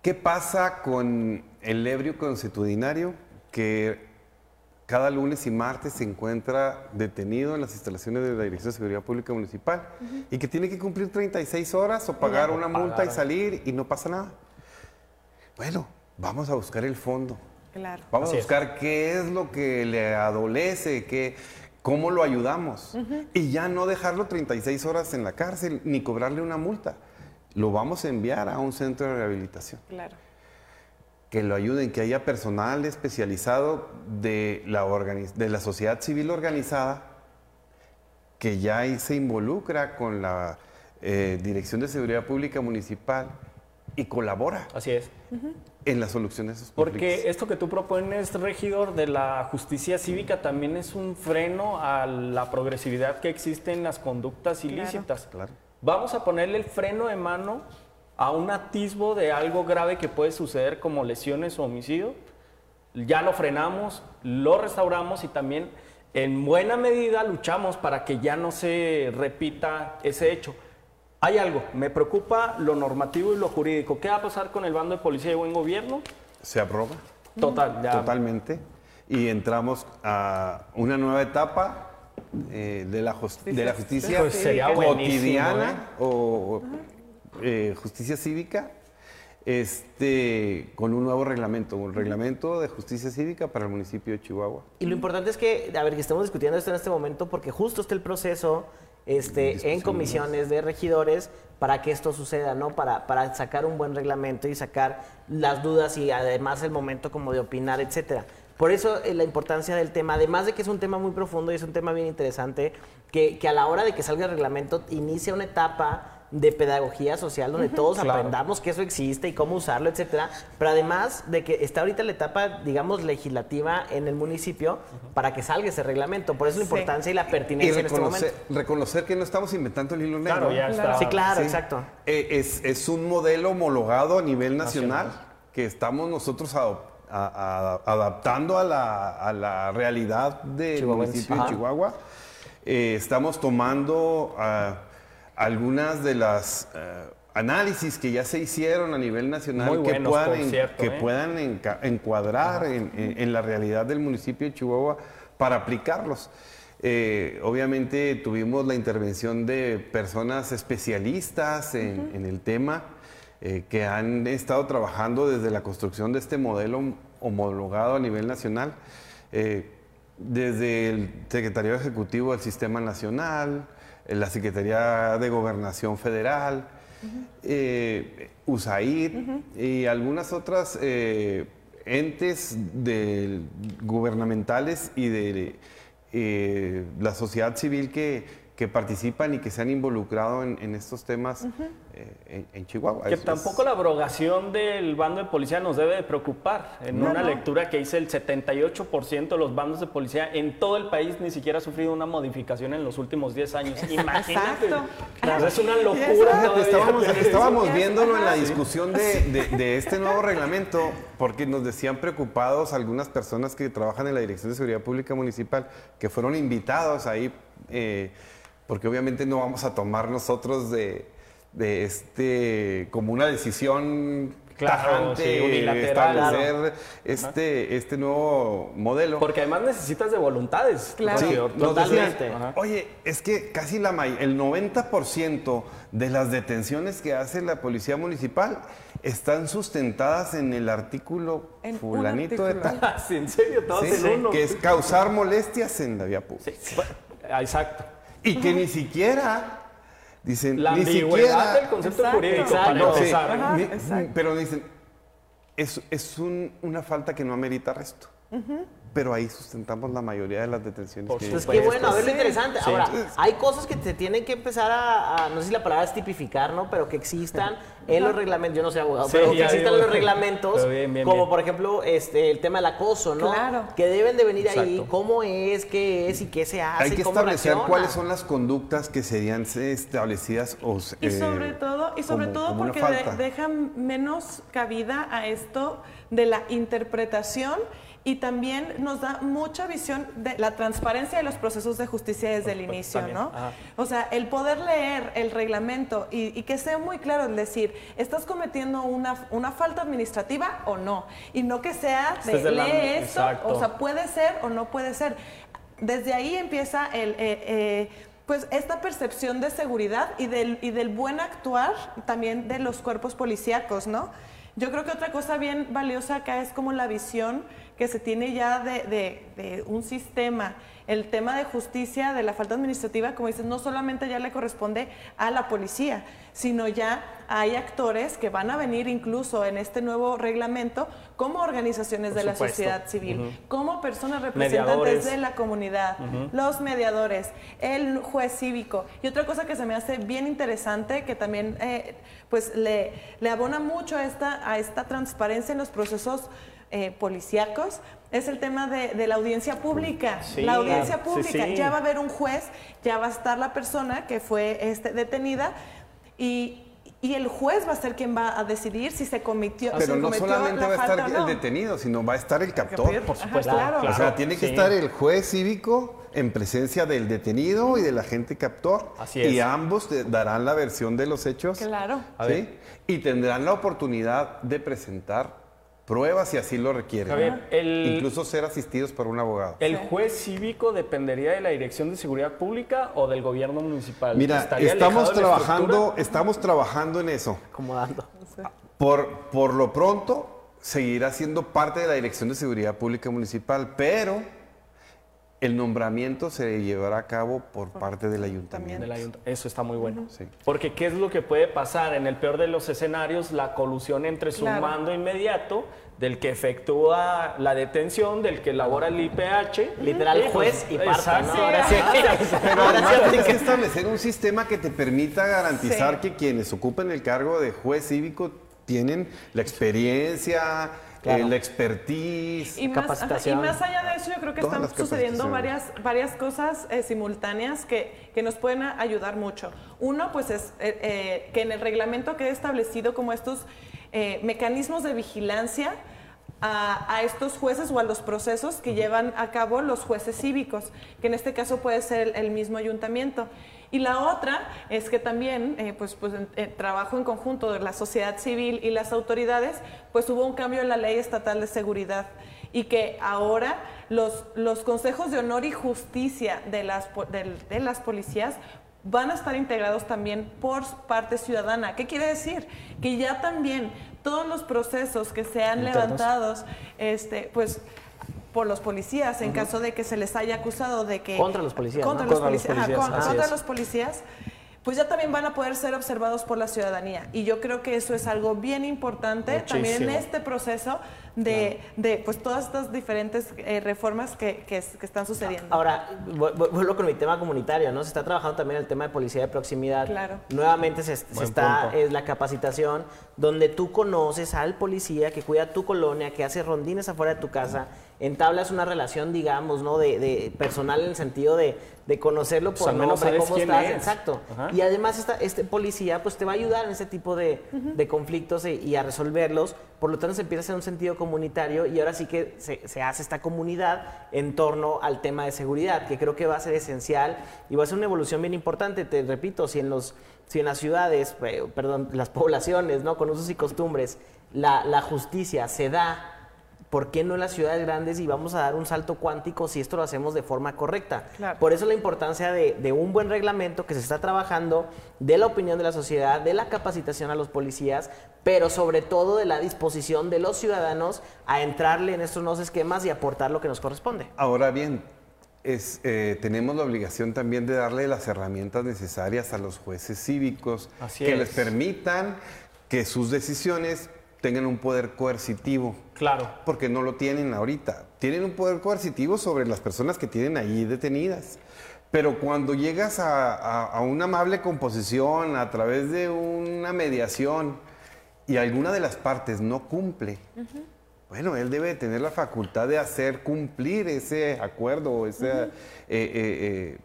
¿Qué pasa con el ebrio consuetudinario que cada lunes y martes se encuentra detenido en las instalaciones de la Dirección de Seguridad Pública Municipal y que tiene que cumplir 36 horas o pagar una multa y salir y no pasa nada? Bueno, vamos a buscar el fondo. Claro. Vamos Así a es. buscar qué es lo que le adolece, qué, cómo lo ayudamos. Y ya no dejarlo 36 horas en la cárcel ni cobrarle una multa. Lo vamos a enviar a un centro de rehabilitación. Claro. Que lo ayuden, que haya personal especializado de la, de la sociedad civil organizada que ya ahí se involucra con la eh, Dirección de Seguridad Pública Municipal y colabora Así es. en la solución de esos Porque esto que tú propones, regidor, de la justicia cívica también es un freno a la progresividad que existe en las conductas ilícitas. Claro. Vamos a ponerle el freno de mano a un atisbo de algo grave que puede suceder como lesiones o homicidio. Ya lo frenamos, lo restauramos y también en buena medida luchamos para que ya no se repita ese hecho. Hay algo, me preocupa lo normativo y lo jurídico. ¿Qué va a pasar con el bando de policía de buen gobierno? Se aprueba Total, ya. totalmente y entramos a una nueva etapa eh, de, la de la justicia Pues sería cotidiana o eh, justicia cívica este, con un nuevo reglamento, un reglamento de justicia cívica para el municipio de Chihuahua. Y lo importante es que, a ver, que estemos discutiendo esto en este momento porque justo está el proceso este, en comisiones de regidores para que esto suceda, ¿no? Para, para sacar un buen reglamento y sacar las dudas y además el momento como de opinar, etcétera. Por eso eh, la importancia del tema, además de que es un tema muy profundo y es un tema bien interesante, que, que a la hora de que salga el reglamento inicia una etapa de pedagogía social donde todos Claro. aprendamos que eso existe y cómo usarlo, etcétera. Pero además de que está ahorita la etapa, digamos, legislativa en el municipio para que salga ese reglamento. Por eso la Sí. importancia y la Y pertinencia en este reconocer, momento. reconocer que no estamos inventando el hilo negro. Claro, ya está. Sí, claro, Sí. exacto. Eh, Es, es un modelo homologado a nivel nacional, que estamos nosotros adop- a- a- adaptando a la, a la realidad del municipio de. Chihuahua. Eh, estamos tomando ah, algunas de las eh, análisis que ya se hicieron a nivel nacional que puedan, en- que ¿eh? puedan enca- encuadrar en, en- en la realidad del municipio de Chihuahua para aplicarlos. Eh, obviamente tuvimos la intervención de personas especialistas en, en el tema eh, que han estado trabajando desde la construcción de este modelo homologado a nivel nacional, desde el Secretario Ejecutivo del Sistema Nacional, la Secretaría de Gobernación Federal, eh, USAID y algunas otras eh, entes de- gubernamentales y de eh, la sociedad civil que, que participan y que se han involucrado en, en estos temas en, en Chihuahua. Que Es- tampoco la abrogación del bando de policía nos debe de preocupar. En No, una no. lectura que hice, el 78% de los bandos de policía en todo el país ni siquiera ha sufrido una modificación en los últimos 10 años. Imagínate. Exacto. Es una locura. Estábamos, viéndolo en la discusión de, de- de este nuevo reglamento, porque nos decían preocupados algunas personas que trabajan en la Dirección de Seguridad Pública Municipal, que fueron invitados ahí, eh, porque obviamente no vamos a tomar nosotros de, de este como una decisión Claro, tajante, sí, unilateral, establecer este, este nuevo modelo. Porque además necesitas de voluntades. Claro. Sí, Totalmente. decían. Oye, es que casi la may- el 90% de las detenciones que hace la policía municipal están sustentadas en el artículo En fulanito de tal. Sí, en serio, todos Sí, en uno. que es causar molestias en la vía pública. Sí, exacto. Y que ni siquiera dicen La ni siquiera del concepto Exacto. jurídico Exacto. para No, sí, empezar. Ajá, ni- exacto. pero dicen es, es un- una falta que no amerita arresto. Pero ahí sustentamos la mayoría de las detenciones Por que Pues supuesto. qué bueno, a ver lo interesante. Sí. Ahora, hay cosas que se tienen que empezar a, a- no sé si la palabra es tipificar, ¿no? Pero que existan en los reglamentos, yo no soy abogado, Sí, pero que existan digo. en los reglamentos, Pero bien, bien, como bien. por ejemplo este, el tema del acoso, ¿no? Claro. Que deben de venir ahí, Exacto. cómo es, qué es y qué se hace, Hay que cómo establecer reacciona. cuáles son las conductas que serían eh, establecidas o Y eh, sobre todo, y sobre como- todo como porque de- dejan menos cabida a esto de la interpretación y también nos da mucha visión de la transparencia de los procesos de justicia desde el inicio, también, ¿no? ajá. O sea, el poder leer el reglamento y, y que sea muy claro el decir, ¿estás cometiendo una, una falta administrativa o no? Y no que sea de es de la- lee esto, exacto. o sea, puede ser o no puede ser. Desde ahí empieza el, eh, eh, pues esta percepción de seguridad y del, y del buen actuar también de los cuerpos policíacos, ¿no? Yo creo que otra cosa bien valiosa acá es como la visión que se tiene ya de, de- de un sistema. El tema de justicia, de la falta administrativa, como dices, no solamente ya le corresponde a la policía, sino ya hay actores que van a venir incluso en este nuevo reglamento como organizaciones Por de la sociedad civil, como personas representantes Mediadores. de la comunidad, los mediadores, el juez cívico. Y otra cosa que se me hace bien interesante, que también eh, pues le, le abona mucho a esta, a esta transparencia en los procesos eh, policíacos, es el tema de, de la audiencia pública. Sí, la audiencia. Sí, pública, sí. ya va a haber un juez, ya va a estar la persona que fue este, detenida y... Y el juez va a ser quien va a decidir si se cometió, si Pero no cometió solamente la va a estar el no. detenido, sino va a estar el captor. Por supuesto. claro. O sea, tiene que Sí. estar el juez cívico en presencia del detenido y del agente captor. Así Y ambos darán la versión de los hechos. Claro. A ¿sí? ver. Y tendrán la oportunidad de presentar pruebas si así lo requieren. Javier, el- Incluso ser asistidos por un abogado. ¿El juez cívico dependería de la Dirección de Seguridad Pública o del gobierno municipal? Mira, ¿Estaría estamos trabajando, estamos trabajando en eso. Acomodando. Por, por lo pronto, seguirá siendo parte de la Dirección de Seguridad Pública Municipal, pero el nombramiento se llevará a cabo por parte del ayuntamiento. Del ayunt- Eso está muy bueno. Sí. Porque ¿qué es lo que puede pasar? En el peor de los escenarios, la colusión entre su Claro. mando inmediato, del que efectúa la detención, del que elabora el IPH. Literal, Sí, juez y parte, exacto. ¿no? Ahora sí. Pero además tienes que establecer un sistema que te permita garantizar Sí. que quienes ocupen el cargo de juez cívico tienen la experiencia, Claro. la expertise. Y más, y más allá de eso, yo creo que están sucediendo varias, varias cosas eh, simultáneas que, que nos pueden a- ayudar mucho. Uno, pues es eh, eh, que en el reglamento quede establecido como estos eh, mecanismos de vigilancia a, a estos jueces o a los procesos que llevan a cabo los jueces cívicos, que en este caso puede ser el, el mismo ayuntamiento. Y la otra es que también, eh, pues, pues eh, trabajo en conjunto de la sociedad civil y las autoridades, pues hubo un cambio en la ley estatal de seguridad y que ahora los, los consejos de honor y justicia de las, de las policías van a estar integrados también por parte ciudadana. ¿Qué quiere decir? Que ya también todos los procesos que sean Internos. levantados, este, pues por los policías en caso de que se les haya acusado de que Contra los policías, contra ¿no? los Contra los policías, ajá, con- contra los policías pues ya también van a poder ser observados por la ciudadanía. Y yo creo que eso es algo bien importante también en este proceso de, de, pues todas estas diferentes eh, reformas que, que es- que están sucediendo. Ahora, vu- vu- vuelvo con mi tema comunitario, ¿no? Se está trabajando también el tema de policía de proximidad. Claro. Nuevamente se, está, punto. es la capacitación donde tú conoces al policía que cuida tu colonia, que hace rondines afuera de tu casa, entablas una relación, digamos, ¿no? De, de personal en el sentido de, de conocerlo Pues por al menos nombre, sabes cómo quién estás, es. exacto. Ajá. Y además esta, este policía pues te va a ayudar en ese tipo de, de conflictos e- y a resolverlos. Por lo tanto se empieza a hacer un sentido comunitario y ahora sí que se, se hace esta comunidad en torno al tema de seguridad, que creo que va a ser esencial y va a ser una evolución bien importante. Te repito, si en los si en las ciudades, perdón, las poblaciones, ¿no? Con usos y costumbres, la, la justicia se da ¿por qué no en las ciudades grandes y vamos a dar un salto cuántico si esto lo hacemos de forma correcta? Claro. Por eso la importancia de, de un buen reglamento que se está trabajando, de la opinión de la sociedad, de la capacitación a los policías, pero sobre todo de la disposición de los ciudadanos a entrarle en estos nuevos esquemas y aportar lo que nos corresponde. Ahora bien, es, eh, tenemos la obligación también de darle las herramientas necesarias a los jueces cívicos Así que es. les permitan que sus decisiones tengan un poder coercitivo. Claro. Porque no lo tienen ahorita. Tienen un poder coercitivo sobre las personas que tienen ahí detenidas. Pero cuando llegas a, a- a una amable composición a través de una mediación y alguna de las partes no cumple, bueno, él debe tener la facultad de hacer cumplir ese acuerdo, ese, eh, eh,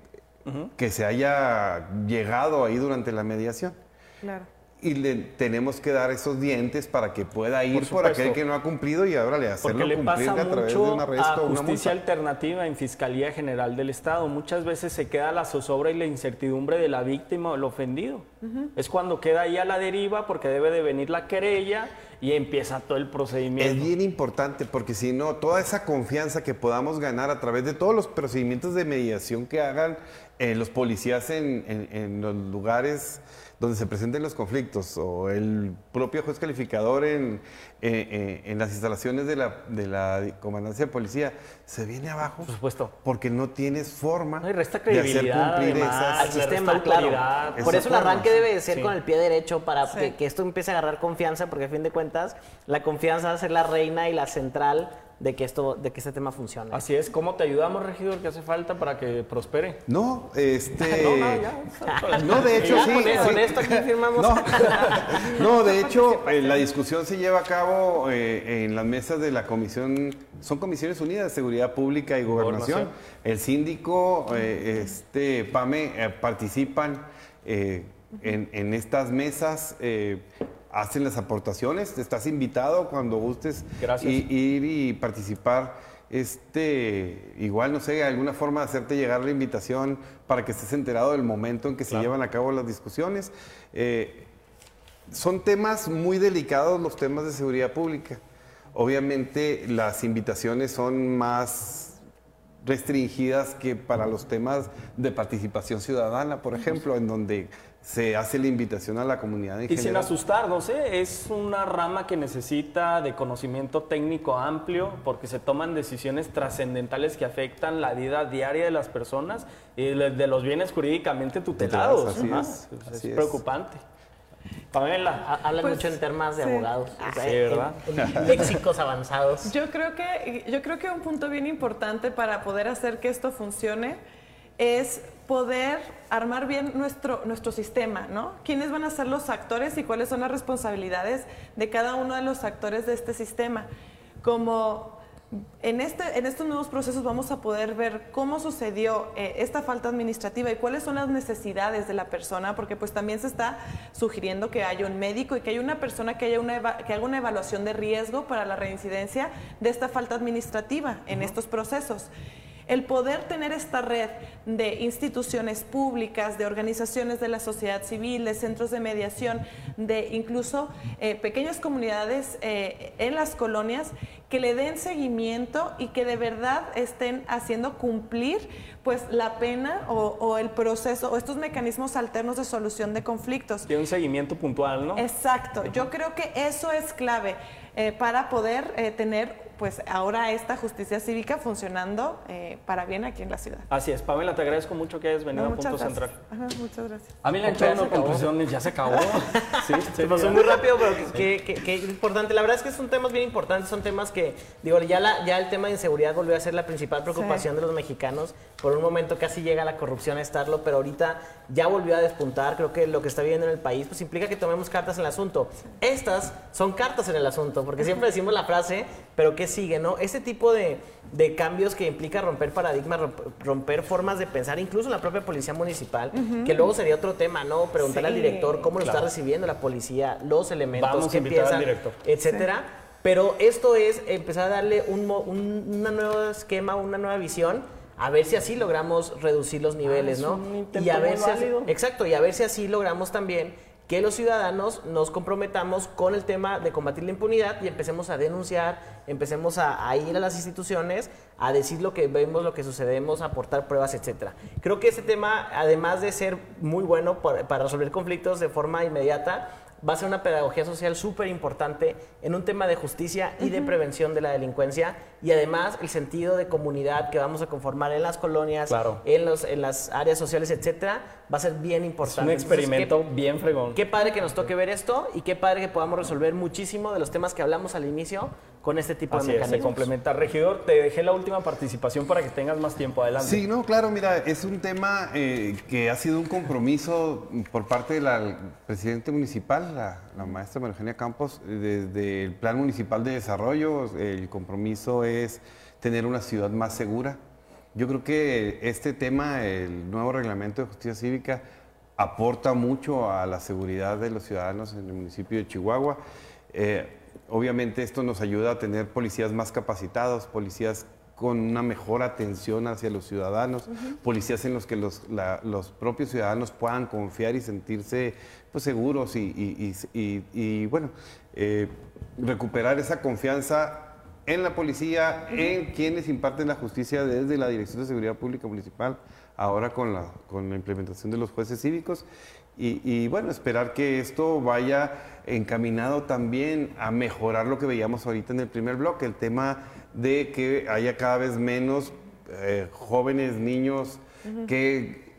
eh, que se haya llegado ahí durante la mediación. Claro. Y le tenemos que dar esos dientes para que pueda ir por, aquel que no ha cumplido y ahora le hacerlo Porque le cumplir pasa a través de mucho un a arresto o una justicia multa. alternativa en Fiscalía General del Estado. Muchas veces se queda la zozobra y la incertidumbre de la víctima o el ofendido. Es cuando queda ahí a la deriva porque debe de venir la querella y empieza todo el Es procedimiento. bien importante porque si no, toda esa confianza que podamos ganar a través de todos los procedimientos de mediación que hagan eh, los policías en, en- en los lugares donde se presenten los conflictos o el propio juez calificador en, eh, eh, en las instalaciones de la, de la comandancia de policía se viene abajo Por supuesto. porque no tienes forma No, y resta de hacer credibilidad, cumplir además. esas al sistema, claro. Por eso el arranque debe de ser Sí. con el pie derecho para Sí. que, que esto empiece a agarrar confianza, porque a fin de cuentas la confianza va a ser la reina y la central de que esto, de que este tema funcione. Así es, ¿cómo te ayudamos, regidor? ¿Qué hace falta para que prospere? No, este. No, no, ya. No, de hecho, Ya, sí. con, sí. con esto aquí firmamos. No, no, de hecho, eh, la discusión se lleva a cabo eh, en las mesas de la comisión, son comisiones unidas de seguridad pública y gobernación. Gobernación. El síndico, eh, este, PAME, eh, participan eh, en, en estas mesas. eh, Hacen las aportaciones, estás invitado cuando gustes Gracias. ir y participar. Este, igual, no sé, alguna forma de hacerte llegar la invitación para que estés enterado del momento en que se llevan a cabo las discusiones. Eh, son temas muy delicados los temas de seguridad pública. Obviamente las invitaciones son más restringidas que para los temas de participación ciudadana, por ejemplo, en donde se hace la invitación a la comunidad en Y sin general. asustarnos, ¿eh? es una rama que necesita de conocimiento técnico amplio porque se toman decisiones trascendentales que afectan la vida diaria de las personas y de los bienes jurídicamente tutelados. así ¿no? es, Es así es. preocupante. Pamela, Ha- Hablan Pues, mucho en temas de sí. abogados, o sea, Sí, ¿verdad? en léxicos avanzados. Yo creo que yo creo que un punto bien importante para poder hacer que esto funcione es poder armar bien nuestro nuestro sistema, ¿no? ¿Quiénes van a ser los actores y cuáles son las responsabilidades de cada uno de los actores de este sistema? Como en, este, en estos nuevos procesos vamos a poder ver cómo sucedió eh, esta falta administrativa y cuáles son las necesidades de la persona, porque pues también se está sugiriendo que haya un médico y que haya una persona que, haya una que haga una evaluación de riesgo para la reincidencia de esta falta administrativa en estos procesos. El poder tener esta red de instituciones públicas, de organizaciones de la sociedad civil, de centros de mediación, de incluso eh, pequeñas comunidades eh, en las colonias que le den seguimiento y que de verdad estén haciendo cumplir pues la pena o, o el proceso o estos mecanismos alternos de solución de conflictos. tiene un seguimiento puntual, ¿no? Exacto, yo creo que eso es clave eh, para poder eh, tener pues ahora esta justicia cívica funcionando eh, para bien aquí en la ciudad. Así es, Pamela, te agradezco mucho que hayas venido No, a Punto Central. gracias. Ajá, muchas gracias. A mí la Ya se no acabó. conclusiones ya se acabó. sí, Se pasó muy rápido, pero qué, qué- qué importante. La verdad es que son temas bien importantes, son temas que, digo, ya, la, ya el tema de inseguridad volvió a ser la principal preocupación de los mexicanos. Por un momento casi llega la corrupción a estarlo, pero ahorita ya volvió a despuntar. Creo que lo que está viviendo en el país pues implica que tomemos cartas en el asunto. Estas son cartas en el asunto, porque siempre decimos la frase, pero ¿qué sigue, no? Este tipo de, de cambios que implica romper paradigmas, romp- romper formas de pensar, incluso en la propia policía municipal, que luego sería otro tema, ¿no? Preguntarle al director cómo lo está recibiendo la policía, los elementos, Vamos piensan, director. etcétera. Pero esto es empezar a darle un, mo- un una nuevo esquema, una nueva visión, a ver si así logramos reducir los niveles, es ¿no? un Y a ver muy si así- exacto, y a ver si así logramos también que los ciudadanos nos comprometamos con el tema de combatir la impunidad y empecemos a denunciar, empecemos a, ir a las instituciones, a decir lo que vemos, lo que sucedemos, a aportar pruebas, etcétera. Creo que este tema, además de ser muy bueno para resolver conflictos de forma inmediata, va a ser una pedagogía social súper importante en un tema de justicia y de prevención de la delincuencia y además el sentido de comunidad que vamos a conformar en las colonias, Claro. en, los, en las áreas sociales, etcétera, va a ser bien Es importante. un Entonces, experimento qué- bien fregón. Qué padre que nos toque ver esto y qué padre que podamos resolver muchísimo de los temas que hablamos al inicio con este tipo Así de es, se mecanismos. complementa. Regidor, te dejé la última participación para que tengas más tiempo adelante. Sí, no, claro, mira, es un tema eh, que ha sido un compromiso por parte del presidente municipal, la, la maestra Eugenia Campos, desde el Plan Municipal de Desarrollo. El compromiso es tener una ciudad más segura. Yo creo que este tema, el nuevo reglamento de justicia cívica, aporta mucho a la seguridad de los ciudadanos en el municipio de Chihuahua. Eh, obviamente esto nos ayuda a tener policías más capacitados, policías con una mejor atención hacia los ciudadanos, policías en los que los, la- los propios ciudadanos puedan confiar y sentirse pues, seguros y, y- y- y- y, bueno, eh, recuperar esa confianza en la policía, en quienes imparten la justicia desde la Dirección de Seguridad Pública Municipal, ahora con la, con la implementación de los jueces cívicos. Y, y, bueno, esperar que esto vaya encaminado también a mejorar lo que veíamos ahorita en el primer bloque, el tema de que haya cada vez menos eh, jóvenes, niños que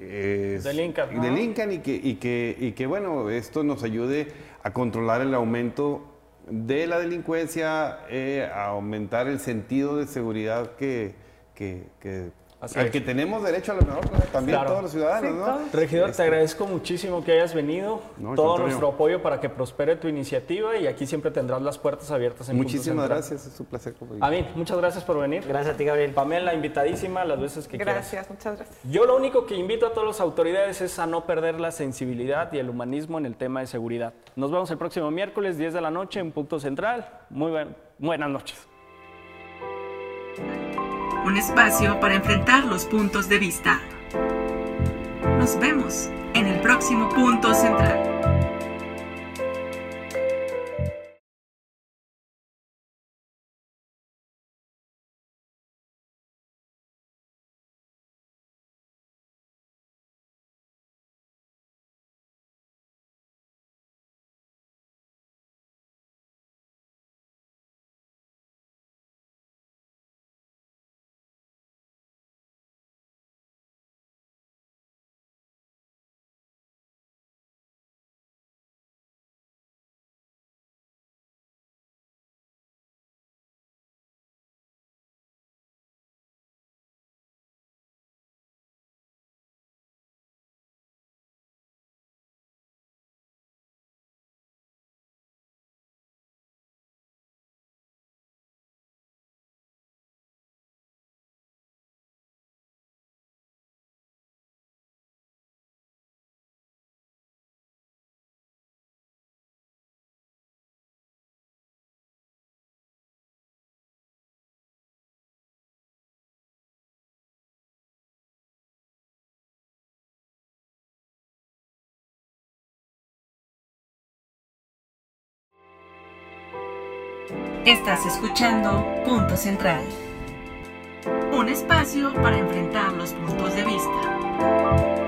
eh, Delincan, ¿no? delincan y, que, y, que, y que, bueno, esto nos ayude a controlar el aumento de la delincuencia, eh, a aumentar el sentido de seguridad que, que, que- Así al es. que tenemos derecho a lo mejor también Claro. todos los ciudadanos, Sí, ¿no? Regidor, Este, te agradezco muchísimo que hayas venido. No, Todo contrario. nuestro apoyo para que prospere tu iniciativa y aquí siempre tendrás las puertas abiertas en Punto Muchísimas gracias, es un placer. A mí, muchas gracias por venir. Gracias a ti, Gabriel. Pamela, invitadísima las veces que quieras. Gracias, muchas gracias. Yo lo único que invito a todas las autoridades es a no perder la sensibilidad y el humanismo en el tema de seguridad. Nos vemos el próximo miércoles, 10 de la noche, en Punto Central. Muy buen- buenas noches. Un espacio para enfrentar los puntos de vista. Nos vemos en el próximo punto central. Estás escuchando Punto Central. Un espacio para enfrentar los puntos de vista.